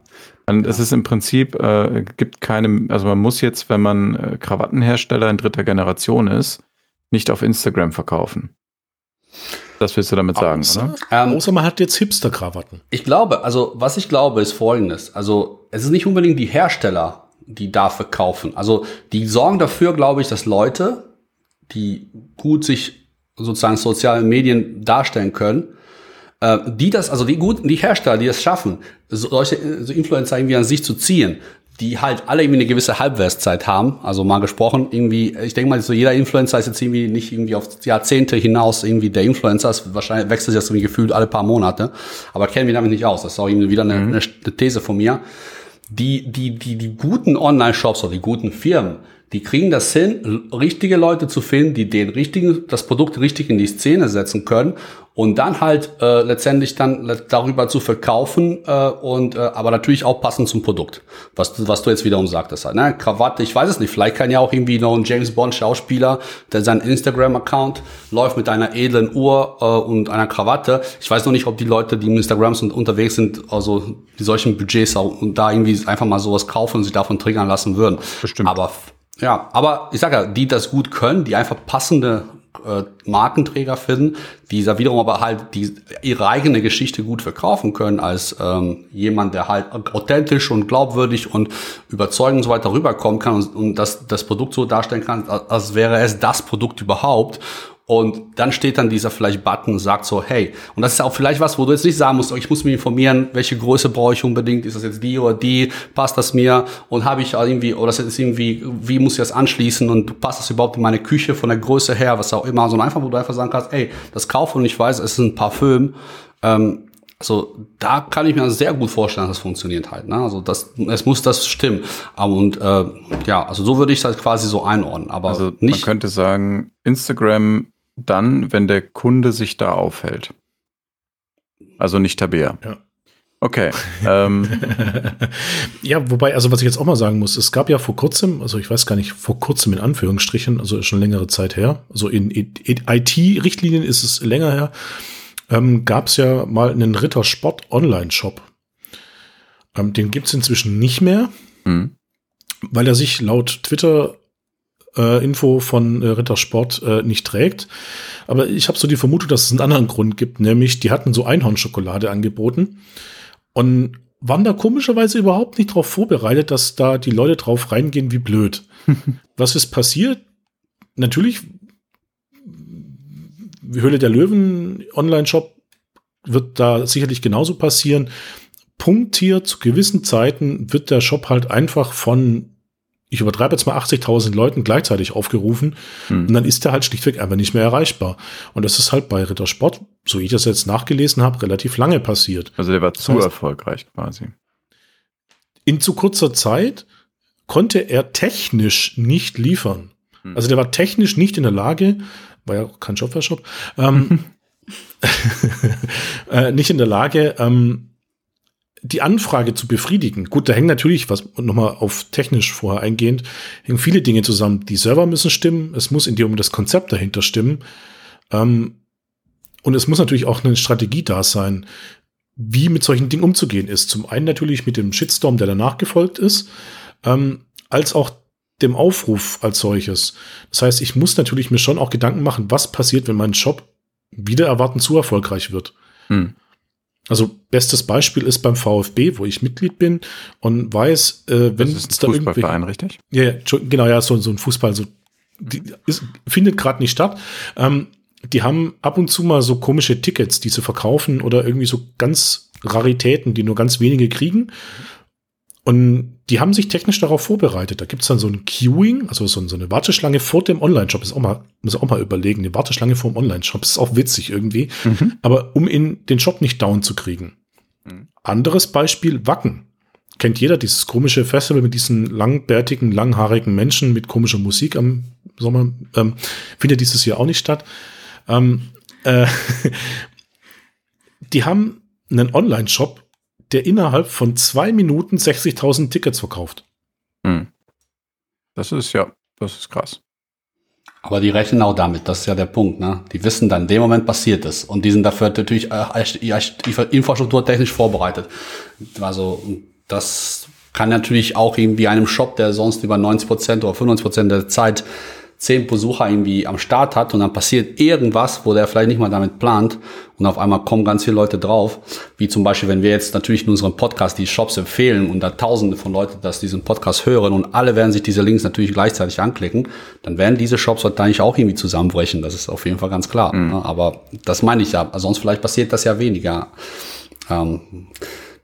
Man, es ist im Prinzip, äh, gibt keine, also man muss jetzt, wenn man äh, Krawattenhersteller in dritter Generation ist, nicht auf Instagram verkaufen. Das willst du damit sagen, außer, oder? Ähm, außer man hat jetzt Hipster-Krawatten. Ich glaube, also was ich glaube, ist folgendes. Also es ist nicht unbedingt die Hersteller, die dafür kaufen. Also die sorgen dafür, glaube ich, dass Leute, die gut sich sozusagen sozialen Medien darstellen können, äh, die das, also die guten, die Hersteller, die es schaffen, solche so Influencer irgendwie an sich zu ziehen, die halt alle irgendwie eine gewisse Halbwertszeit haben. Also mal gesprochen, irgendwie, ich denke mal, so jeder Influencer ist jetzt irgendwie nicht irgendwie auf Jahrzehnte hinaus irgendwie der Influencer. ist wahrscheinlich wechselt sich das irgendwie gefühlt alle paar Monate. Aber kennen wir damit nicht aus. Das ist auch irgendwie wieder eine, mhm. eine These von mir die, die, die, die guten Online-Shops oder die guten Firmen, die kriegen das hin, richtige Leute zu finden, die den richtigen, das Produkt richtig in die Szene setzen können und dann halt äh, letztendlich dann darüber zu verkaufen äh, und äh, aber natürlich auch passend zum Produkt, was was du jetzt wiederum sagtest halt, ne? Krawatte, ich weiß es nicht, vielleicht kann ja auch irgendwie noch ein James Bond Schauspieler, der sein Instagram Account läuft mit einer edlen Uhr äh, und einer Krawatte. Ich weiß noch nicht, ob die Leute, die im Instagram sind, unterwegs sind, also die solchen Budgets auch und da irgendwie einfach mal sowas kaufen und sich davon triggern lassen würden. Bestimmt. Aber ja, aber ich sage ja, die das gut können, die einfach passende äh, Markenträger finden, die da wiederum aber halt die, ihre eigene Geschichte gut verkaufen können als ähm, jemand, der halt authentisch und glaubwürdig und überzeugend und so weiter rüberkommen kann und, und das, das Produkt so darstellen kann, als wäre es das Produkt überhaupt und dann steht dann dieser vielleicht Button und sagt so, hey, und das ist auch vielleicht was, wo du jetzt nicht sagen musst, oh, ich muss mich informieren, welche Größe brauche ich unbedingt, ist das jetzt die oder die, passt das mir und habe ich irgendwie, oder das ist irgendwie, wie muss ich das anschließen und passt das überhaupt in meine Küche von der Größe her, was auch immer, sondern einfach, wo du einfach sagen kannst, ey, das kaufe und ich weiß, es ist ein Parfüm, ähm, also da kann ich mir sehr gut vorstellen, dass das funktioniert halt. Ne? Also das, es muss das stimmen. Und äh, ja, also so würde ich das quasi so einordnen. Aber also nicht. Man könnte sagen, Instagram dann, wenn der Kunde sich da aufhält. Also nicht Tabea. Ja. Okay. ähm. ja, wobei, also was ich jetzt auch mal sagen muss, es gab ja vor kurzem, also ich weiß gar nicht, vor kurzem in Anführungsstrichen, also schon längere Zeit her, also in, IT-Richtlinien ist es länger her, ähm, gab es ja mal einen Rittersport Online-Shop. Ähm, den gibt's inzwischen nicht mehr, Hm. weil er sich laut Twitter äh, Info von äh, Rittersport äh, nicht trägt. Aber ich habe so die Vermutung, dass es einen anderen Grund gibt, nämlich die hatten so Einhornschokolade angeboten und waren da komischerweise überhaupt nicht darauf vorbereitet, dass da die Leute drauf reingehen wie blöd. Was ist passiert? Natürlich, Höhle der Löwen Online-Shop wird da sicherlich genauso passieren. Punkt hier, zu gewissen Zeiten wird der Shop halt einfach von, ich übertreibe jetzt mal 80.000 Leuten gleichzeitig aufgerufen Hm. und dann ist der halt schlichtweg einfach nicht mehr erreichbar. Und das ist halt bei Rittersport, so wie ich das jetzt nachgelesen habe, relativ lange passiert. Also der war zu heißt- erfolgreich quasi. In zu kurzer Zeit konnte er technisch nicht liefern. Hm. Also der war technisch nicht in der Lage, war ja auch kein Shopware-Shop, ähm, äh, nicht in der Lage, ähm, die Anfrage zu befriedigen. Gut, da hängen natürlich, was nochmal auf technisch vorher eingehend, hängen viele Dinge zusammen. Die Server müssen stimmen, es muss in dir um das Konzept dahinter stimmen. Ähm, und es muss natürlich auch eine Strategie da sein, wie mit solchen Dingen umzugehen ist. Zum einen natürlich mit dem Shitstorm, der danach gefolgt ist, ähm, als auch dem Aufruf als solches. Das heißt, ich muss natürlich mir schon auch Gedanken machen, was passiert, wenn mein Shop wieder erwarten zu erfolgreich wird. Hm. Also bestes Beispiel ist beim VfB, wo ich Mitglied bin und weiß, äh, wenn es da Fußballverein, richtig? ja, ja, genau, ja, so, so ein Fußball, so, die ist, findet gerade nicht statt. Ähm, die haben ab und zu mal so komische Tickets, die sie verkaufen oder irgendwie so ganz Raritäten, die nur ganz wenige kriegen. Und die haben sich technisch darauf vorbereitet. Da gibt's dann so ein Queuing, also so, eine Warteschlange vor dem Online-Shop. Ist auch mal, muss auch mal überlegen, eine Warteschlange vor dem Online-Shop. Ist auch witzig irgendwie. Mhm. Aber um in den Shop nicht down zu kriegen. Mhm. Anderes Beispiel, Wacken. Kennt jeder dieses komische Festival mit diesen langbärtigen, langhaarigen Menschen mit komischer Musik am Sommer. Ähm, findet dieses Jahr auch nicht statt. Ähm, äh, die haben einen Online-Shop, der innerhalb von zwei Minuten 60.000 Tickets verkauft. Hm. Das ist ja, das ist krass. Aber die rechnen auch damit, das ist ja der Punkt, ne? Die wissen dann, in dem Moment passiert es. Und die sind dafür natürlich äh, infrastrukturtechnisch vorbereitet. Also, das kann natürlich auch irgendwie einem Shop, der sonst über 90 Prozent oder 95 Prozent der Zeit zehn Besucher irgendwie am Start hat und dann passiert irgendwas, wo der vielleicht nicht mal damit plant und auf einmal kommen ganz viele Leute drauf, wie zum Beispiel, wenn wir jetzt natürlich in unserem Podcast die Shops empfehlen und da tausende von Leuten das diesen Podcast hören und alle werden sich diese Links natürlich gleichzeitig anklicken, dann werden diese Shops wahrscheinlich auch irgendwie zusammenbrechen, das ist auf jeden Fall ganz klar. Ne? Aber das meine ich ja, sonst vielleicht passiert das ja weniger. Ähm,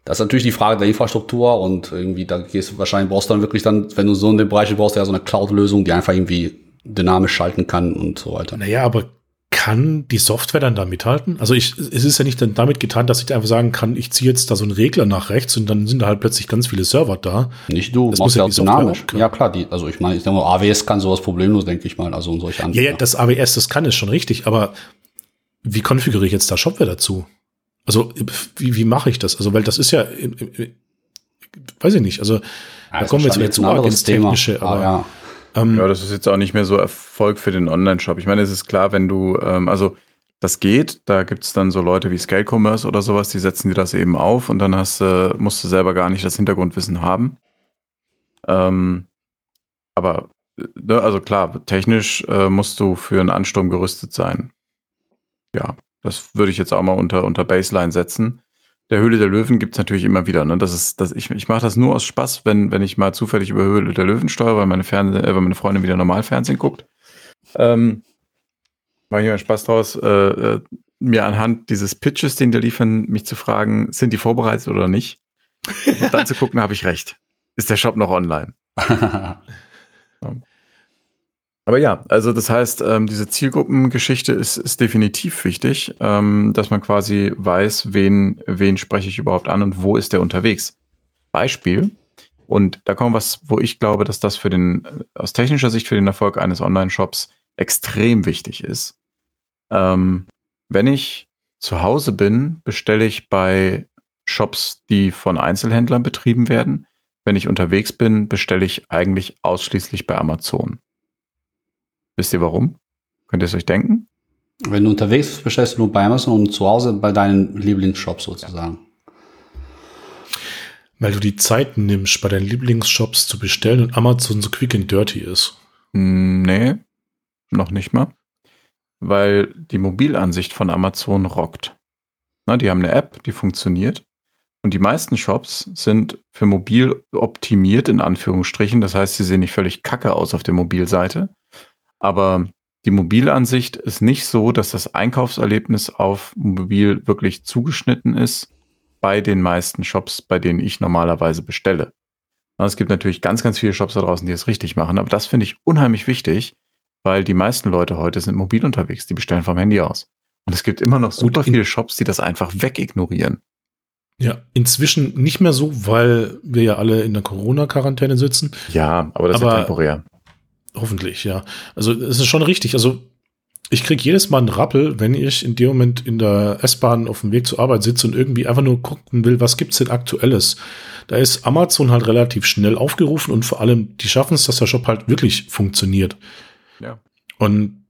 das ist natürlich die Frage der Infrastruktur und irgendwie, da gehst du wahrscheinlich brauchst du dann wirklich dann, wenn du so in dem Bereich brauchst, ja so eine Cloud-Lösung, die einfach irgendwie dynamisch schalten kann und so weiter. Naja, aber kann die Software dann da mithalten? Also ich, es ist ja nicht dann damit getan, dass ich einfach sagen kann, ich ziehe jetzt da so einen Regler nach rechts und dann sind da halt plötzlich ganz viele Server da. Nicht du, Das muss ja ja die dynamisch. Ja klar, die, also ich meine, ich denke mal, AWS kann sowas problemlos, denke ich mal, also und solche Ja, Anbieter. ja, das AWS, das kann es schon richtig, aber wie konfiguriere ich jetzt da Shopware dazu? Also wie, wie mache ich das? Also weil das ist ja, äh, äh, weiß ich nicht, also da ist kommen wir jetzt wieder zu ins Technische, Ah, aber ja. Ähm, Ja, das ist jetzt auch nicht mehr so Erfolg für den Online-Shop. Ich meine, es ist klar, wenn du, ähm, also das geht, da gibt's dann so Leute wie Scale Commerce oder sowas, die setzen dir das eben auf und dann hast, äh, musst du selber gar nicht das Hintergrundwissen haben. Ähm, aber, äh, ne, also klar, technisch äh, musst du für einen Ansturm gerüstet sein. Ja, das würde ich jetzt auch mal unter, unter Baseline setzen. Der Höhle der Löwen gibt's natürlich immer wieder. Ne? Das ist, das, ich ich mache das nur aus Spaß, wenn, wenn ich mal zufällig über Höhle der Löwen steuere, weil meine, Fernseh äh, weil meine Freundin wieder normal Fernsehen guckt. Ähm, mache ich mir Spaß draus, äh, äh, mir anhand dieses Pitches, den die liefern, mich zu fragen, sind die vorbereitet oder nicht? Und dann zu gucken, habe ich recht. Ist der Shop noch online? Aber ja, also das heißt, ähm, diese Zielgruppengeschichte ist, ist definitiv wichtig, ähm, dass man quasi weiß, wen, wen spreche ich überhaupt an und wo ist der unterwegs. Beispiel, und da kommt was, wo ich glaube, dass das für den, äh, aus technischer Sicht für den Erfolg eines Online-Shops extrem wichtig ist. Ähm, wenn ich zu Hause bin, bestelle ich bei Shops, die von Einzelhändlern betrieben werden. Wenn ich unterwegs bin, bestelle ich eigentlich ausschließlich bei Amazon. Wisst ihr warum? Könnt ihr es euch denken? Wenn du unterwegs bist, bestellst du nur bei Amazon und zu Hause bei deinen Lieblingsshops sozusagen. Weil du die Zeit nimmst, bei deinen Lieblingsshops zu bestellen und Amazon so quick and dirty ist. Hm, Nee, noch nicht mal. Weil die Mobilansicht von Amazon rockt. Na, die haben eine App, die funktioniert. Und die meisten Shops sind für mobil optimiert, in Anführungsstrichen. Das heißt, sie sehen nicht völlig kacke aus auf der Mobilseite. Aber die Mobilansicht ist nicht so, dass das Einkaufserlebnis auf mobil wirklich zugeschnitten ist bei den meisten Shops, bei denen ich normalerweise bestelle. Es gibt natürlich ganz, ganz viele Shops da draußen, die es richtig machen, aber das finde ich unheimlich wichtig, weil die meisten Leute heute sind mobil unterwegs, die bestellen vom Handy aus. Und es gibt immer noch super viele Shops, die das einfach wegignorieren. Ja, inzwischen nicht mehr so, weil wir ja alle in der Corona-Quarantäne sitzen. Ja, aber das ist Aber- ja temporär. Hoffentlich, ja. Also es ist schon richtig. Also ich krieg jedes Mal einen Rappel, wenn ich in dem Moment in der S-Bahn auf dem Weg zur Arbeit sitze und irgendwie einfach nur gucken will, was gibt's denn aktuelles. Da ist Amazon halt relativ schnell aufgerufen und vor allem, die schaffen es, dass der Shop halt wirklich funktioniert. Ja. Und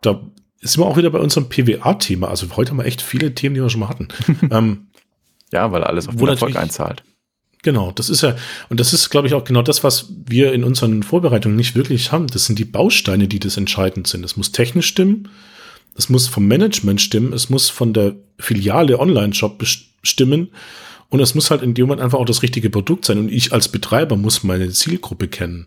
da sind wir auch wieder bei unserem PWA-Thema. Also heute haben wir echt viele Themen, die wir schon mal hatten. ähm, Ja, weil alles auf den Erfolg einzahlt. Genau, das ist ja, und das ist, glaube ich, auch genau das, was wir in unseren Vorbereitungen nicht wirklich haben. Das sind die Bausteine, die das entscheidend sind. Es muss technisch stimmen, es muss vom Management stimmen, es muss von der Filiale Online-Shop stimmen und es muss halt in dem Moment einfach auch das richtige Produkt sein. Und ich als Betreiber muss meine Zielgruppe kennen.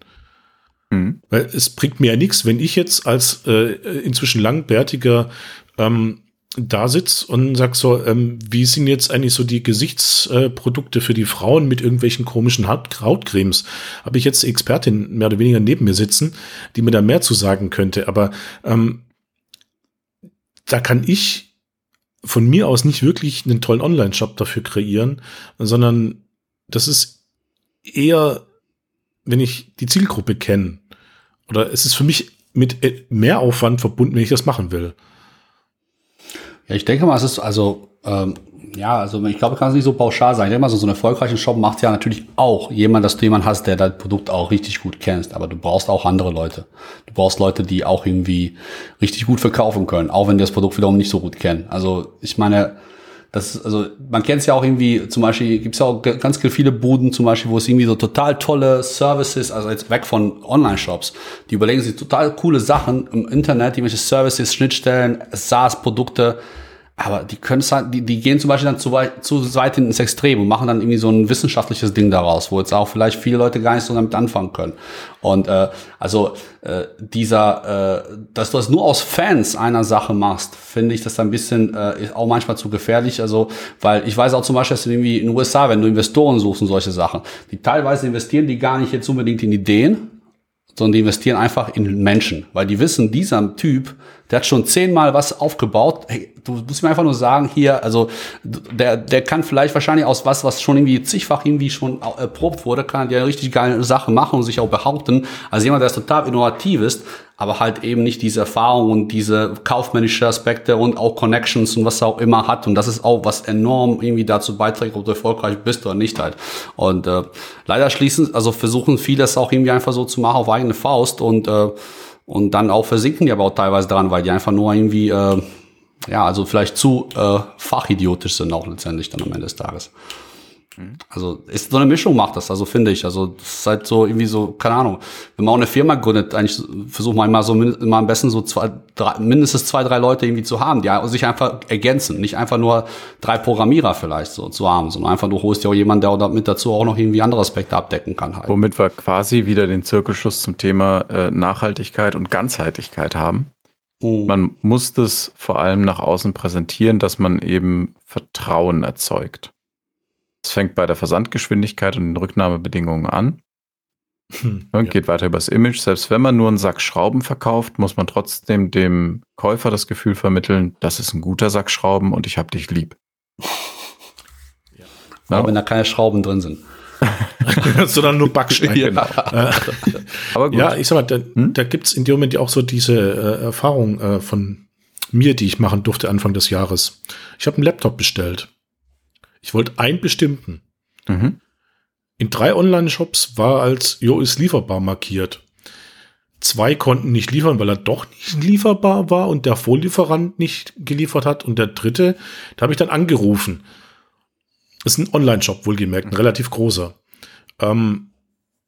Mhm. Weil es bringt mir ja nichts, wenn ich jetzt als äh, inzwischen langbärtiger ähm, da sitz und sag so, ähm, wie sind jetzt eigentlich so die Gesichtsprodukte äh, für die Frauen mit irgendwelchen komischen Haut Hautcremes? Habe ich jetzt Expertin mehr oder weniger neben mir sitzen, die mir da mehr zu sagen könnte. Aber ähm, da kann ich von mir aus nicht wirklich einen tollen Online-Shop dafür kreieren, sondern das ist eher, wenn ich die Zielgruppe kenne. Oder es ist für mich mit äh, mehr Aufwand verbunden, wenn ich das machen will. Ja, ich denke mal, es ist also, ähm, ja, also ich glaube, kann es nicht so pauschal sein. Ich denke mal, so, so einen erfolgreichen Shop macht ja natürlich auch jemand, dass du jemanden hast, der dein Produkt auch richtig gut kennst. Aber du brauchst auch andere Leute. Du brauchst Leute, die auch irgendwie richtig gut verkaufen können, auch wenn die das Produkt wiederum nicht so gut kennen. Also ich meine, das also man kennt es ja auch irgendwie, zum Beispiel gibt es ja auch ganz viele Buden, zum Beispiel, wo es irgendwie so total tolle Services, also jetzt weg von Online-Shops, die überlegen sich total coole Sachen im Internet, irgendwelche Services, Schnittstellen, SaaS-Produkte, aber die können es halt, die, die gehen zum Beispiel dann zu weit, zu weit ins Extrem und machen dann irgendwie so ein wissenschaftliches Ding daraus, wo jetzt auch vielleicht viele Leute gar nicht so damit anfangen können. Und äh, also äh, dieser, äh, dass du das nur aus Fans einer Sache machst, finde ich das ein bisschen äh, auch manchmal zu gefährlich. Also, weil ich weiß auch zum Beispiel, dass irgendwie in den USA, wenn du Investoren suchst und solche Sachen, die teilweise investieren die gar nicht jetzt unbedingt in Ideen, sondern die investieren einfach in Menschen, weil die wissen, dieser Typ, der hat schon zehnmal was aufgebaut. Hey, du musst mir einfach nur sagen, hier, also der, der kann vielleicht wahrscheinlich aus was, was schon irgendwie zigfach irgendwie schon erprobt wurde, kann der eine richtig geile Sache machen und sich auch behaupten. Also jemand, der total innovativ ist, aber halt eben nicht diese Erfahrung und diese kaufmännische Aspekte und auch Connections und was er auch immer hat. Und das ist auch was enorm irgendwie dazu beiträgt, ob du erfolgreich bist oder nicht halt. Und äh, leider schließen, also versuchen viele das auch irgendwie einfach so zu machen auf eigene Faust und äh, und dann auch versinken die aber auch teilweise dran, weil die einfach nur irgendwie, äh, ja, also vielleicht zu äh, fachidiotisch sind auch letztendlich dann am Ende des Tages. Also ist so eine Mischung macht das, also finde ich. Also das ist halt so irgendwie so, keine Ahnung, wenn man auch eine Firma gründet, eigentlich versucht man immer so immer am besten so zwei, drei, mindestens zwei, drei Leute irgendwie zu haben, die sich einfach ergänzen. Nicht einfach nur drei Programmierer vielleicht so zu haben, sondern einfach du holst ja auch jemanden, der mit dazu auch noch irgendwie andere Aspekte abdecken kann halt. Womit wir quasi wieder den Zirkelschluss zum Thema äh, Nachhaltigkeit und Ganzheitlichkeit haben. Mhm. Man muss das vor allem nach außen präsentieren, dass man eben Vertrauen erzeugt. Es fängt bei der Versandgeschwindigkeit und den Rücknahmebedingungen an Hm, und ja. geht weiter übers Image. Selbst wenn man nur einen Sack Schrauben verkauft, muss man trotzdem dem Käufer das Gefühl vermitteln, das ist ein guter Sack Schrauben und ich hab dich lieb. Auch wenn da keine Schrauben drin sind. Sondern nur Backstein. Ja. Äh, Aber gut. Ja, ich sag mal, da, Hm? da gibt's in dem Moment ja auch so diese äh, Erfahrung äh, von mir, die ich machen durfte Anfang des Jahres. Ich habe einen Laptop bestellt. Ich wollte einen bestimmten. mhm. In drei Online-Shops war als Jo ist lieferbar markiert. Zwei konnten nicht liefern, weil er doch nicht lieferbar war und der Vorlieferant nicht geliefert hat. Und der dritte, da habe ich dann angerufen. ist ein Online-Shop, wohlgemerkt, ein relativ großer. Ähm,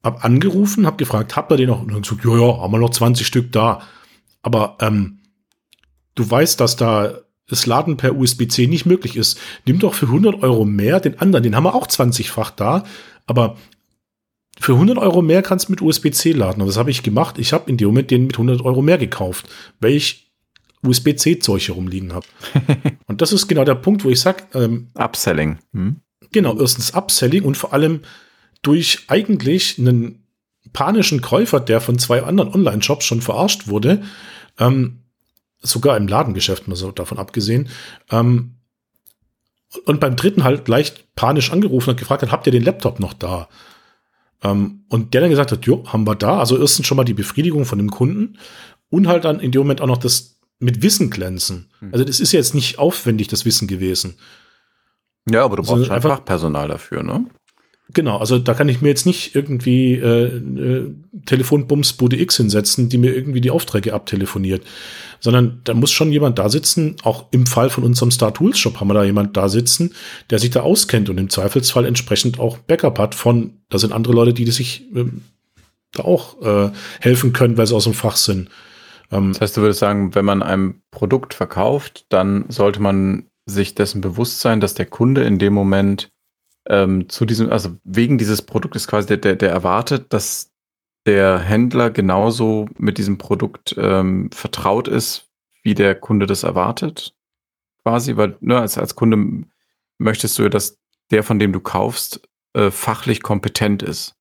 hab angerufen, hab gefragt, habt ihr den noch? Und dann gesagt, ja, ja, haben wir noch 20 Stück da. Aber ähm, du weißt, dass da das Laden per USB-C nicht möglich ist. Nimm doch für 100 Euro mehr den anderen, den haben wir auch 20-fach da. Aber für 100 Euro mehr kannst du mit USB-C laden. Und was habe ich gemacht? Ich habe in dem Moment den mit 100 Euro mehr gekauft, weil ich USB-C-Zeug herumliegen habe. und das ist genau der Punkt, wo ich sage, ähm, Upselling. Hm? Genau, erstens Upselling und vor allem durch eigentlich einen panischen Käufer, der von zwei anderen Online-Shops schon verarscht wurde, ähm, sogar im Ladengeschäft, mal so davon abgesehen, ähm, und beim dritten halt leicht panisch angerufen und gefragt hat, habt ihr den Laptop noch da? Ähm, und der dann gesagt hat, jo, haben wir da. Also erstens schon mal die Befriedigung von dem Kunden und halt dann in dem Moment auch noch das mit Wissen glänzen. Hm. Also das ist jetzt nicht aufwendig, das Wissen gewesen. Ja, aber du brauchst einfach Personal dafür, ne? Genau, also da kann ich mir jetzt nicht irgendwie äh, äh, Telefonbums Bude X hinsetzen, die mir irgendwie die Aufträge abtelefoniert, sondern da muss schon jemand da sitzen, auch im Fall von unserem Star Tools Shop haben wir da jemand da sitzen, der sich da auskennt und im Zweifelsfall entsprechend auch Backup hat von, da sind andere Leute, die sich äh, da auch äh, helfen können, weil sie aus dem Fach sind. Ähm, das heißt, du würdest sagen, wenn man ein Produkt verkauft, dann sollte man sich dessen bewusst sein, dass der Kunde in dem Moment ähm, zu diesem, also wegen dieses Produktes quasi, der, der, der erwartet, dass der Händler genauso mit diesem Produkt ähm, vertraut ist, wie der Kunde das erwartet. Quasi, weil ne, als, als Kunde möchtest du, dass der, von dem du kaufst, äh, fachlich kompetent ist.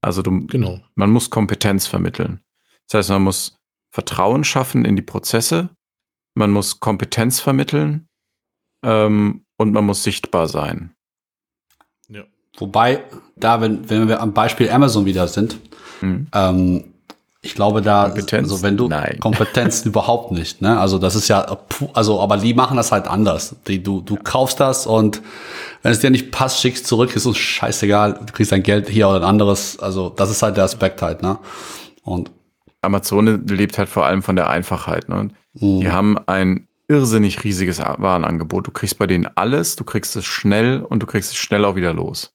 Also du, genau. man muss Kompetenz vermitteln. Das heißt, man muss Vertrauen schaffen in die Prozesse, man muss Kompetenz vermitteln ähm, und man muss sichtbar sein. Wobei, da, wenn, wenn wir am Beispiel Amazon wieder sind, hm. ähm, ich glaube, da, Kompetenz? also wenn du Nein. Kompetenz überhaupt nicht, ne? Also das ist ja, also, aber die machen das halt anders. Die, du, du kaufst das und wenn es dir nicht passt, schickst zurück, ist uns scheißegal, du kriegst dein Geld hier oder ein anderes. Also das ist halt der Aspekt halt, ne? Und Amazon lebt halt vor allem von der Einfachheit, ne? Mhm. Die haben ein irrsinnig riesiges Warenangebot. Du kriegst bei denen alles, du kriegst es schnell und du kriegst es schnell auch wieder los.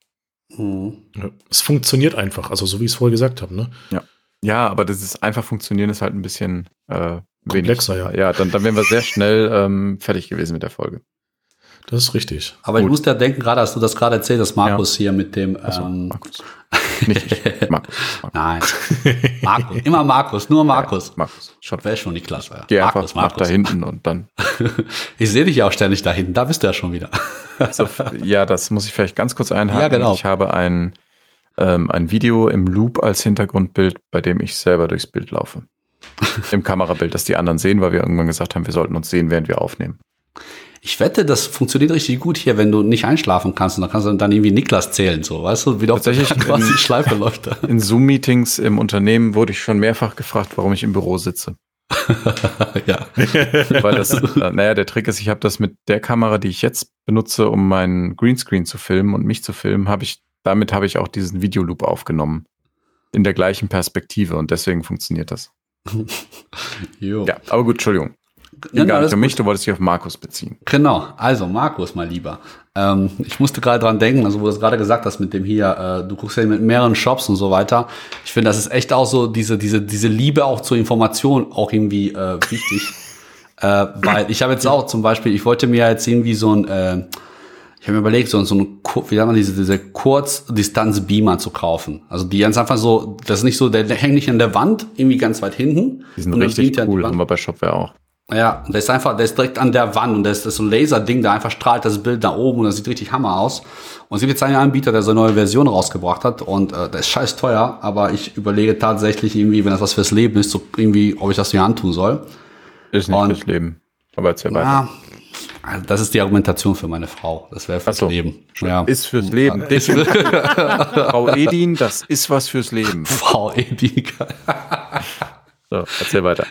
Mhm. Ja, es funktioniert einfach, also so wie ich es vorher gesagt habe, ne? Ja. Ja, aber das ist einfach funktionieren ist halt ein bisschen äh, komplexer, wenig. ja. Ja, dann, dann wären wir sehr schnell ähm, fertig gewesen mit der Folge. Das ist richtig. Aber Gut. ich musste ja denken, gerade als du das gerade erzählt hast, Markus ja. hier mit dem. Also, ähm, Markus. Nicht ich, Markus. Markus. Nein. Markus. Immer Markus, nur Markus. Ja, Markus. Schon. Wäre schon nicht klasse. Geh Markus, einfach Markus. nach da hinten und dann. ich sehe dich ja auch ständig da hinten. Da bist du ja schon wieder. so, ja, das muss ich vielleicht ganz kurz einhaken. Ja, genau. Ich habe ein, ähm, ein Video im Loop als Hintergrundbild, bei dem ich selber durchs Bild laufe. Im Kamerabild, das die anderen sehen, weil wir irgendwann gesagt haben, wir sollten uns sehen, während wir aufnehmen. Ich wette, das funktioniert richtig gut hier, wenn du nicht einschlafen kannst und dann kannst du dann irgendwie Niklas zählen, so, weißt du, wie doch Tatsächlich quasi in, Schleife läuft. In Zoom-Meetings im Unternehmen wurde ich schon mehrfach gefragt, warum ich im Büro sitze. ja. Weil das, naja, der Trick ist, ich habe das mit der Kamera, die ich jetzt benutze, um meinen Greenscreen zu filmen und mich zu filmen, habe ich, damit habe ich auch diesen Videoloop aufgenommen. In der gleichen Perspektive und deswegen funktioniert das. jo. Ja, aber gut, Entschuldigung. Nicht für mich, du wolltest dich auf Markus beziehen. Genau, also Markus, mal lieber. Ähm, ich musste gerade dran denken, also wo du es gerade gesagt hast mit dem hier, äh, du guckst ja mit mehreren Shops und so weiter. Ich finde, das ist echt auch so diese, diese, diese Liebe auch zur Information auch irgendwie äh, wichtig. äh, weil ich habe jetzt auch zum Beispiel, ich wollte mir jetzt irgendwie so ein, äh, ich habe mir überlegt, so, so ein, wie sagt man, diese, diese Kurzdistanz-Beamer zu kaufen. Also die ganz einfach so, das ist nicht so, der, der hängt nicht an der Wand, irgendwie ganz weit hinten. Die sind richtig cool, haben wir bei Shopware auch. Ja, der ist einfach, der ist direkt an der Wand und der ist, das ist so ein Laserding, der einfach strahlt das Bild da oben und das sieht richtig Hammer aus. Und es gibt jetzt einen Anbieter, der so eine neue Version rausgebracht hat und äh, der ist scheiß teuer, aber ich überlege tatsächlich irgendwie, wenn das was fürs Leben ist, so irgendwie, ob ich das mir antun soll. Ist nicht und, fürs Leben. Aber erzähl weiter. Ja, also das ist die Argumentation für meine Frau. Das wäre fürs so. Leben. Ja. Ist fürs Leben. Frau Edin, das ist was fürs Leben. Frau Edin. So, erzähl weiter.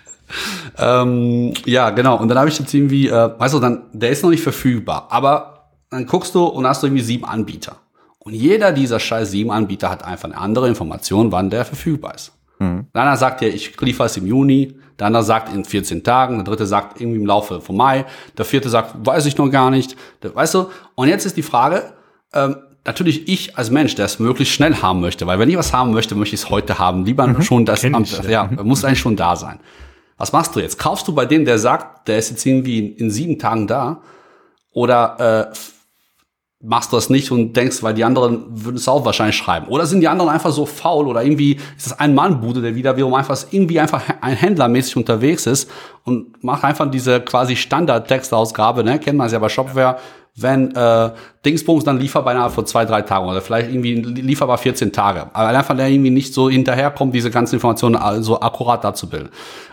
Ähm, ja, genau. Und dann habe ich jetzt irgendwie, äh, weißt du, dann, der ist noch nicht verfügbar. Aber dann guckst du und hast du irgendwie sieben Anbieter. Und jeder dieser scheiß sieben Anbieter hat einfach eine andere Information, wann der verfügbar ist. Mhm. Der andere sagt ja, ich liefere es im Juni. Der andere sagt in 14 Tagen. Der dritte sagt irgendwie im Laufe von Mai. Der vierte sagt, weiß ich noch gar nicht. Der, weißt du? Und jetzt ist die Frage, ähm, natürlich ich als Mensch, der es möglichst schnell haben möchte, weil wenn ich was haben möchte, möchte ich es heute haben. Lieber mhm, schon das, am, ich, ja, ja muss eigentlich schon da sein. Was machst du jetzt? Kaufst du bei dem, der sagt, der ist jetzt irgendwie in, in sieben Tagen da? Oder äh, machst du das nicht und denkst, weil die anderen würden es auch wahrscheinlich schreiben. Oder sind die anderen einfach so faul oder irgendwie ist das ein Mann-Bude, der wieder wiederum einfach irgendwie einfach ein Händlermäßig unterwegs ist und macht einfach diese quasi Standard-Textausgabe, ne? Kennt man es ja bei Shopware, wenn äh, Dingsbums dann lieferbar innerhalb von zwei, drei Tagen oder vielleicht irgendwie lieferbar 14 Tage. Aber einfach der irgendwie nicht so hinterherkommt, diese ganzen Informationen so akkurat dazu bilden.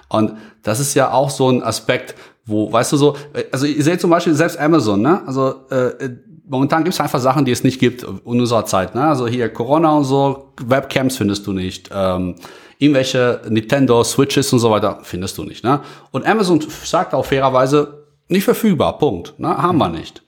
Und das ist ja auch so ein Aspekt, wo, weißt du so, äh, also ihr seht zum Beispiel selbst Amazon, ne? Also äh, momentan gibt es einfach Sachen, die es nicht gibt in unserer Zeit. Ne? Also hier Corona und so, Webcams findest du nicht. Ähm, irgendwelche Nintendo Switches und so weiter findest du nicht. Ne? Und Amazon sagt auch fairerweise, nicht verfügbar, Punkt. Ne? Haben wir nicht.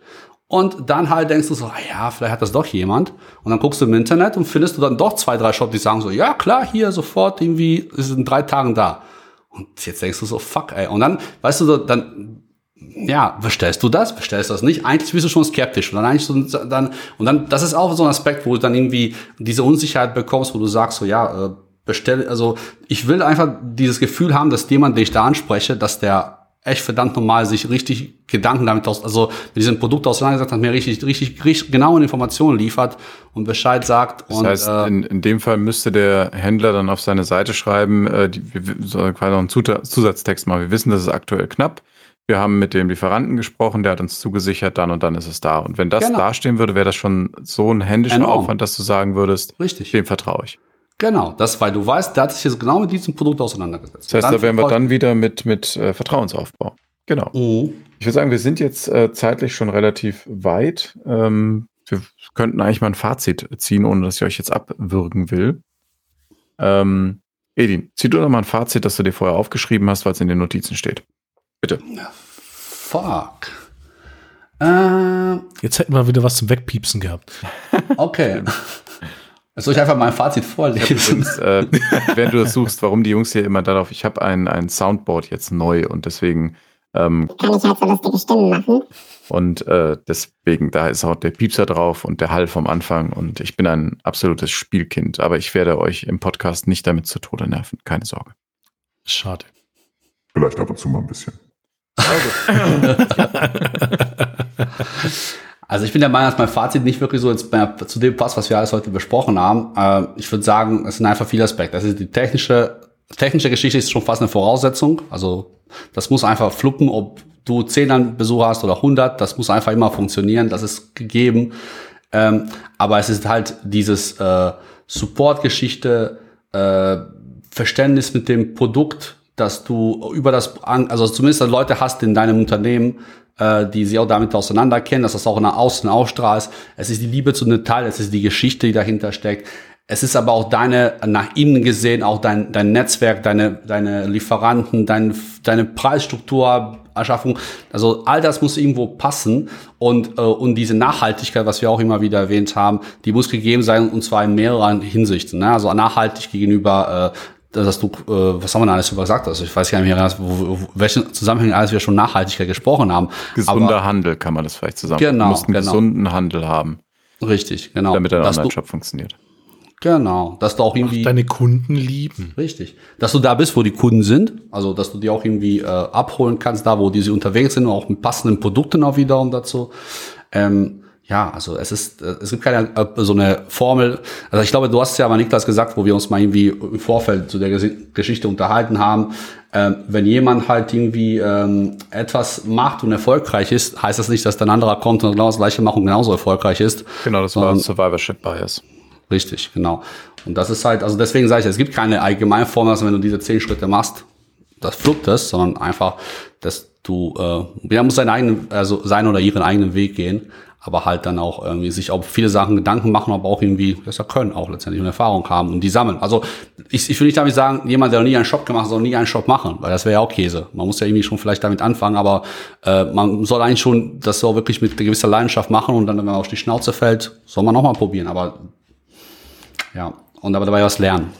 Und dann halt denkst du so, ah ja, vielleicht hat das doch jemand. Und dann guckst du im Internet und findest du dann doch zwei, drei Shops, die sagen so, ja klar, hier sofort irgendwie, ist in drei Tagen da. Und jetzt denkst du so, fuck, ey. Und dann, weißt du, dann ja, bestellst du das, bestellst du das nicht? Eigentlich bist du schon skeptisch. Und dann eigentlich so, dann, und dann, das ist auch so ein Aspekt, wo du dann irgendwie diese Unsicherheit bekommst, wo du sagst, so, ja, äh, bestell, also, ich will einfach dieses Gefühl haben, dass jemand, den ich da anspreche, dass der echt verdammt normal sich richtig Gedanken damit aus, also mit diesem Produkt auseinandergesetzt hat, mir richtig, richtig, richtig genaue Informationen liefert und Bescheid sagt. Das und, heißt, äh, in, in dem Fall müsste der Händler dann auf seine Seite schreiben, äh, die, wir sollen quasi noch einen Zusatztext machen. Wir wissen, das ist aktuell knapp wir haben mit dem Lieferanten gesprochen, der hat uns zugesichert, dann und dann ist es da. Und wenn das genau. dastehen würde, wäre das schon so ein händischer Enorm. Aufwand, dass du sagen würdest, Richtig. dem vertraue ich. Genau, das, weil du weißt, der hat sich jetzt genau mit diesem Produkt auseinandergesetzt. Das heißt, da wären wir dann wieder mit, mit äh, Vertrauensaufbau. Genau. Mhm. Ich würde sagen, wir sind jetzt äh, zeitlich schon relativ weit. Ähm, wir könnten eigentlich mal ein Fazit ziehen, ohne dass ich euch jetzt abwürgen will. Ähm, Edin, zieh du doch mal ein Fazit, das du dir vorher aufgeschrieben hast, weil es in den Notizen steht. Bitte. Fuck. Äh, Jetzt hätten wir wieder was zum Wegpiepsen gehabt. Okay. Soll ich einfach mal ein Fazit vorlesen? Übrigens, äh, während du das suchst, warum die Jungs hier immer darauf, ich habe ein, ein Soundboard jetzt neu und deswegen ähm, kann ich halt so lustige Stimmen machen. Und äh, deswegen, da ist auch der Piepser drauf und der Hall vom Anfang und ich bin ein absolutes Spielkind, aber ich werde euch im Podcast nicht damit zu Tode nerven, keine Sorge. Schade. Vielleicht ab und zu mal ein bisschen. Also ich bin der Meinung, dass mein Fazit nicht wirklich so zu dem passt, was wir alles heute besprochen haben. Äh, ich würde sagen, es sind einfach viele Aspekte. Das ist die technische, technische Geschichte ist schon fast eine Voraussetzung. Also das muss einfach fluppen, ob du 10 Besucher hast oder 100. Das muss einfach immer funktionieren. Das ist gegeben. Ähm, aber es ist halt dieses äh, Support-Geschichte, äh, Verständnis mit dem Produkt, dass du über das, also zumindest Leute hast in deinem Unternehmen, äh, die sich auch damit auseinander kennen, dass das auch nach außen ausstrahlst. Es ist die Liebe zu einem Teil, es ist die Geschichte, die dahinter steckt. Es ist aber auch deine, nach innen gesehen, auch dein, dein Netzwerk, deine, deine Lieferanten, dein, deine Preisstruktur, Erschaffung. Also all das muss irgendwo passen und, äh, und diese Nachhaltigkeit, was wir auch immer wieder erwähnt haben, die muss gegeben sein und zwar in mehreren Hinsichten. Ne? Also nachhaltig gegenüber äh, dass du, äh, was haben wir da alles über gesagt? Also ich weiß gar nicht mehr, wo, wo, welchen Zusammenhängen alles wir schon Nachhaltigkeit gesprochen haben. Gesunder Aber, Handel kann man das vielleicht zusammen. Genau, du musst einen genau. gesunden Handel haben. Richtig, genau. Damit dein Online-Shop funktioniert. Genau, dass du auch irgendwie auch deine Kunden lieben. Richtig, dass du da bist, wo die Kunden sind, also dass du die auch irgendwie äh, abholen kannst, da wo die sie unterwegs sind, und auch mit passenden Produkten auch wiederum dazu. Ähm, ja, also es ist, äh, es gibt keine äh, so eine Formel. Also ich glaube, du hast es ja mal Niklas gesagt, wo wir uns mal irgendwie im Vorfeld zu der Geschichte unterhalten haben. Ähm, wenn jemand halt irgendwie ähm, etwas macht und erfolgreich ist, heißt das nicht, dass dann anderer kommt und genau das gleiche macht und genauso erfolgreich ist. Genau, das war ein Survivorship Bias. Richtig, genau. Und das ist halt, also deswegen sage ich, es gibt keine allgemeine Formel, dass wenn du diese zehn Schritte machst, das fluppt es, sondern einfach, dass du, äh, jeder muss seinen eigenen, also seinen oder ihren eigenen Weg gehen aber halt dann auch irgendwie sich auf viele Sachen Gedanken machen, aber auch irgendwie das ja können, auch letztendlich eine Erfahrung haben und die sammeln. Also ich, ich will nicht damit sagen, jemand, der noch nie einen Shop gemacht hat, soll nie einen Shop machen, weil das wäre ja auch Käse. Man muss ja irgendwie schon vielleicht damit anfangen, aber äh, man soll eigentlich schon das so wirklich mit gewisser Leidenschaft machen und dann, wenn man auf die Schnauze fällt, soll man nochmal probieren. Aber ja, und aber dabei was lernen.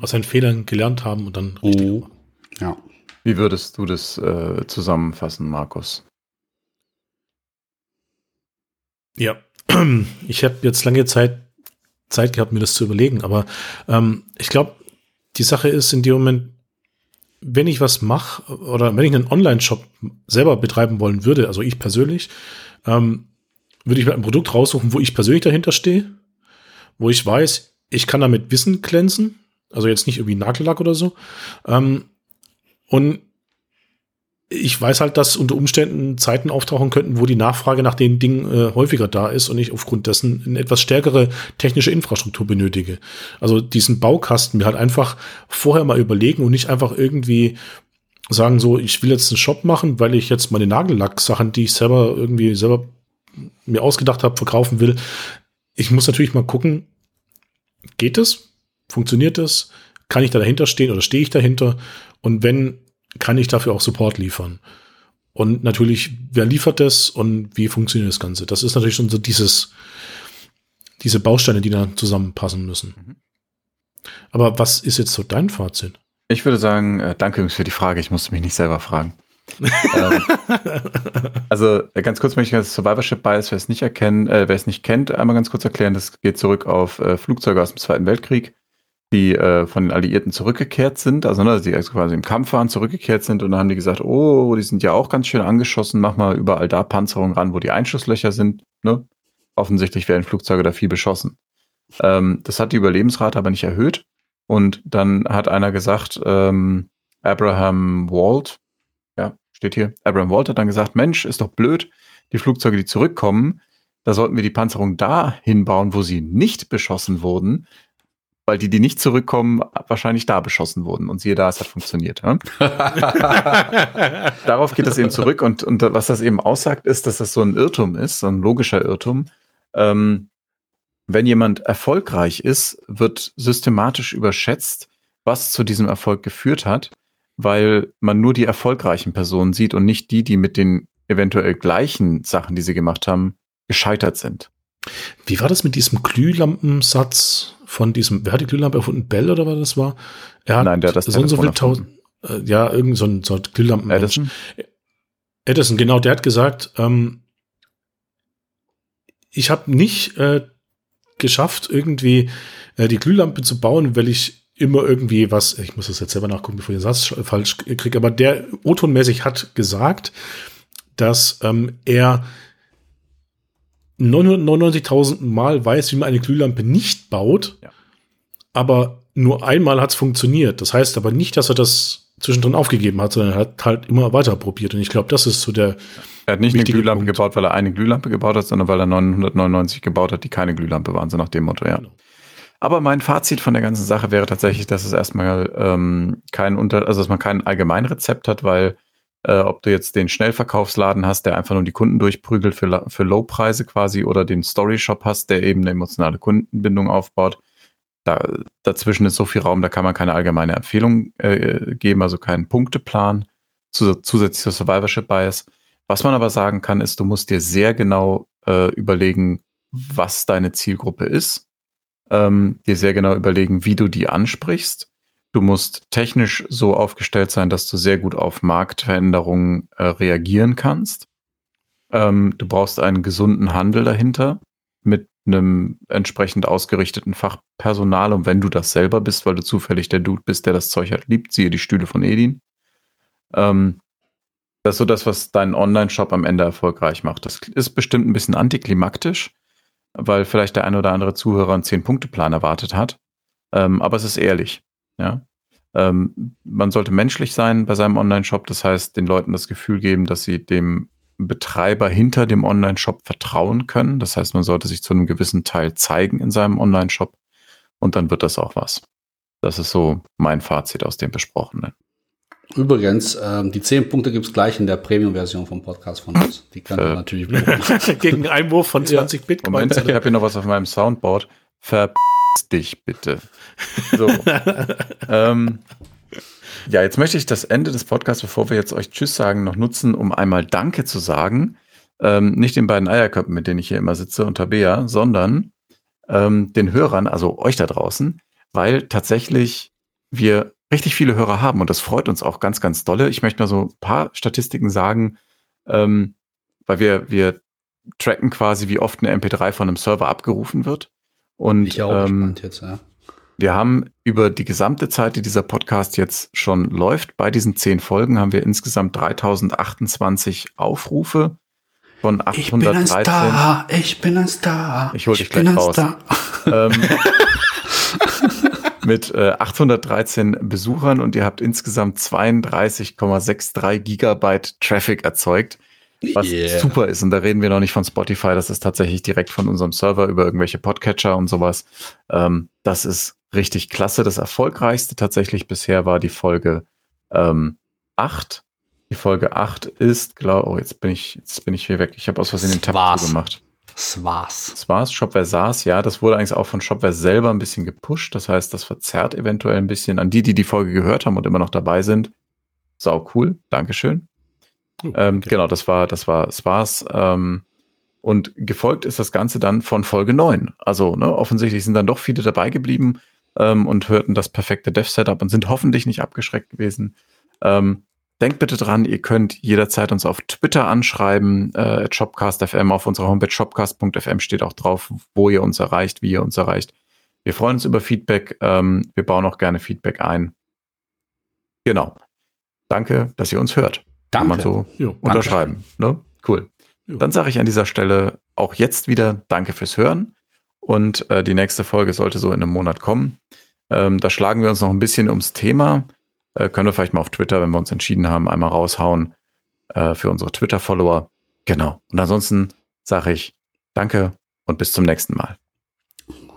Aus seinen Fehlern gelernt haben und dann richtig oh, Ja. Wie würdest du das äh, zusammenfassen, Markus? Ja, ich habe jetzt lange Zeit Zeit gehabt, mir das zu überlegen, aber ähm, ich glaube, die Sache ist in dem Moment, wenn ich was mache oder wenn ich einen Online-Shop selber betreiben wollen würde, also ich persönlich, ähm, würde ich mir ein Produkt raussuchen, wo ich persönlich dahinter stehe, wo ich weiß, ich kann damit Wissen glänzen, also jetzt nicht irgendwie Nagellack oder so. Ähm, und ich weiß halt, dass unter Umständen Zeiten auftauchen könnten, wo die Nachfrage nach den Dingen äh, häufiger da ist und ich aufgrund dessen eine etwas stärkere technische Infrastruktur benötige. Also diesen Baukasten mir halt einfach vorher mal überlegen und nicht einfach irgendwie sagen so, ich will jetzt einen Shop machen, weil ich jetzt meine Nagellack-Sachen, die ich selber irgendwie selber mir ausgedacht habe, verkaufen will. Ich muss natürlich mal gucken, geht es? Funktioniert es? Kann ich da dahinter stehen oder stehe ich dahinter? Und wenn kann ich dafür auch Support liefern. Und natürlich, wer liefert das und wie funktioniert das Ganze? Das ist natürlich schon so dieses, diese Bausteine, die da zusammenpassen müssen. Mhm. Aber was ist jetzt so dein Fazit? Ich würde sagen, äh, danke übrigens für die Frage. Ich musste mich nicht selber fragen. ähm, also äh, ganz kurz möchte ich das Survivorship Bias, wer es nicht erkennen, äh, wer es nicht kennt, einmal ganz kurz erklären. Das geht zurück auf äh, Flugzeuge aus dem Zweiten Weltkrieg die äh, von den Alliierten zurückgekehrt sind, also ne, die also quasi im Kampf waren, zurückgekehrt sind und dann haben die gesagt, oh, die sind ja auch ganz schön angeschossen, mach mal überall da Panzerung ran, wo die Einschusslöcher sind. Ne? Offensichtlich werden Flugzeuge da viel beschossen. Ähm, das hat die Überlebensrate aber nicht erhöht. Und dann hat einer gesagt, ähm, Abraham Walt, ja, steht hier, Abraham Walt hat dann gesagt, Mensch, ist doch blöd, die Flugzeuge, die zurückkommen, da sollten wir die Panzerung da hinbauen, wo sie nicht beschossen wurden, weil die, die nicht zurückkommen, wahrscheinlich da beschossen wurden. Und siehe da, es hat funktioniert. Ja? Darauf geht es eben zurück. Und, und was das eben aussagt, ist, dass das so ein Irrtum ist, so ein logischer Irrtum. Ähm, wenn jemand erfolgreich ist, wird systematisch überschätzt, was zu diesem Erfolg geführt hat, weil man nur die erfolgreichen Personen sieht und nicht die, die mit den eventuell gleichen Sachen, die sie gemacht haben, gescheitert sind. Wie war das mit diesem Glühlampensatz von diesem, wer hat die Glühlampe erfunden? Bell oder was das war? Er hat Nein, der hat das so und so viel tausend, äh, ja, irgend so ein, so ein Glühlampen. Edison? Edison, genau, der hat gesagt, ähm, ich habe nicht äh, geschafft, irgendwie äh, die Glühlampe zu bauen, weil ich immer irgendwie was, ich muss das jetzt selber nachgucken, bevor ich den Satz falsch kriege, aber der O-Tonmäßig hat gesagt, dass ähm, er 999.000 Mal weiß, wie man eine Glühlampe nicht baut, ja. aber nur einmal hat es funktioniert. Das heißt aber nicht, dass er das zwischendrin aufgegeben hat, sondern er hat halt immer weiter probiert. Und ich glaube, das ist so der. Er hat nicht eine Glühlampe Punkt. gebaut, weil er eine Glühlampe gebaut hat, sondern weil er 999 gebaut hat, die keine Glühlampe waren, so nach dem Motto, ja. Genau. Aber mein Fazit von der ganzen Sache wäre tatsächlich, dass es erstmal ähm, kein Unter, also dass man kein Allgemeinrezept hat, weil äh, ob du jetzt den Schnellverkaufsladen hast, der einfach nur die Kunden durchprügelt für, für Low-Preise quasi, oder den Story-Shop hast, der eben eine emotionale Kundenbindung aufbaut. Da, dazwischen ist so viel Raum, da kann man keine allgemeine Empfehlung äh, geben, also keinen Punkteplan, zusätzlich zur Survivorship Bias. Was man aber sagen kann, ist, du musst dir sehr genau äh, überlegen, was deine Zielgruppe ist, ähm, dir sehr genau überlegen, wie du die ansprichst Du musst technisch so aufgestellt sein, dass du sehr gut auf Marktveränderungen äh, reagieren kannst. Ähm, du brauchst einen gesunden Handel dahinter mit einem entsprechend ausgerichteten Fachpersonal. Und wenn du das selber bist, weil du zufällig der Dude bist, der das Zeug hat, liebt, siehe die Stühle von Edin. Ähm, das ist so das, was deinen Online-Shop am Ende erfolgreich macht. Das ist bestimmt ein bisschen antiklimaktisch, weil vielleicht der eine oder andere Zuhörer einen Zehn-Punkte-Plan erwartet hat. Ähm, aber es ist ehrlich. Ja. Ähm, man sollte menschlich sein bei seinem Online-Shop, das heißt, den Leuten das Gefühl geben, dass sie dem Betreiber hinter dem Online-Shop vertrauen können. Das heißt, man sollte sich zu einem gewissen Teil zeigen in seinem Online-Shop und dann wird das auch was. Das ist so mein Fazit aus dem Besprochenen. Übrigens, ähm, die zehn Punkte gibt es gleich in der Premium-Version vom Podcast von uns. Die kann äh, natürlich gegen einen Einwurf von 20 ja. Bitcoin. Moment, ich habe hier noch was auf meinem Soundboard. Ver dich bitte. So. ähm, ja, jetzt möchte ich das Ende des Podcasts, bevor wir jetzt euch Tschüss sagen, noch nutzen, um einmal Danke zu sagen. Ähm, nicht den beiden Eierköpfen, mit denen ich hier immer sitze, und Tabea, sondern ähm, den Hörern, also euch da draußen, weil tatsächlich wir richtig viele Hörer haben und das freut uns auch ganz, ganz dolle. Ich möchte mal so ein paar Statistiken sagen, ähm, weil wir, wir tracken quasi, wie oft eine MP3 von einem Server abgerufen wird. Und Ich auch ähm, gespannt jetzt, ja. wir haben über die gesamte Zeit, die dieser Podcast jetzt schon läuft, bei diesen zehn Folgen haben wir insgesamt 3028 Aufrufe von Ich bin ein 813. Star, ich bin ein Star. Ich hol dich bin gleich ein raus. Star. ähm, mit äh, 813 Besuchern und ihr habt insgesamt 32,63 Gigabyte Traffic erzeugt, was Yeah. super ist. Und da reden wir noch nicht von Spotify, das ist tatsächlich direkt von unserem Server über irgendwelche Podcatcher und sowas. Ähm, das ist richtig klasse. Das erfolgreichste tatsächlich bisher war die Folge ähm, 8. Die Folge 8 ist, glaube oh, jetzt bin ich, jetzt bin ich hier weg. Ich habe aus Versehen den Tab gemacht. Das war's. Das war's. Shopware saß, ja. Das wurde eigentlich auch von Shopware selber ein bisschen gepusht. Das heißt, das verzerrt eventuell ein bisschen an die, die die Folge gehört haben und immer noch dabei sind. Sau cool. Dankeschön. Oh, Ähm, okay. Genau, das war, das war, das war's. Ähm, und gefolgt ist das Ganze dann von Folge 9. Also, ne, offensichtlich sind dann doch viele dabei geblieben ähm, und hörten das perfekte Dev-Setup und sind hoffentlich nicht abgeschreckt gewesen. Ähm, denkt bitte dran, ihr könnt jederzeit uns auf Twitter anschreiben, äh, at shopcast.fm, auf unserer Homepage shopcast.fm steht auch drauf, wo ihr uns erreicht, wie ihr uns erreicht. Wir freuen uns über Feedback. Ähm, wir bauen auch gerne Feedback ein. Genau. Danke, dass ihr uns hört. Kann man Danke. so Jo, unterschreiben. Ne? Cool. Jo. Dann sage ich an dieser Stelle auch jetzt wieder Danke fürs Hören. Und äh, die nächste Folge sollte so in einem Monat kommen. Ähm, da schlagen wir uns noch ein bisschen ums Thema. Äh, können wir vielleicht mal auf Twitter, wenn wir uns entschieden haben, einmal raushauen äh, für unsere Twitter-Follower. Genau. Und ansonsten sage ich Danke und bis zum nächsten Mal.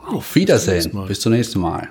Auf Wiedersehen. nächsten Mal. Bis zum nächsten Mal.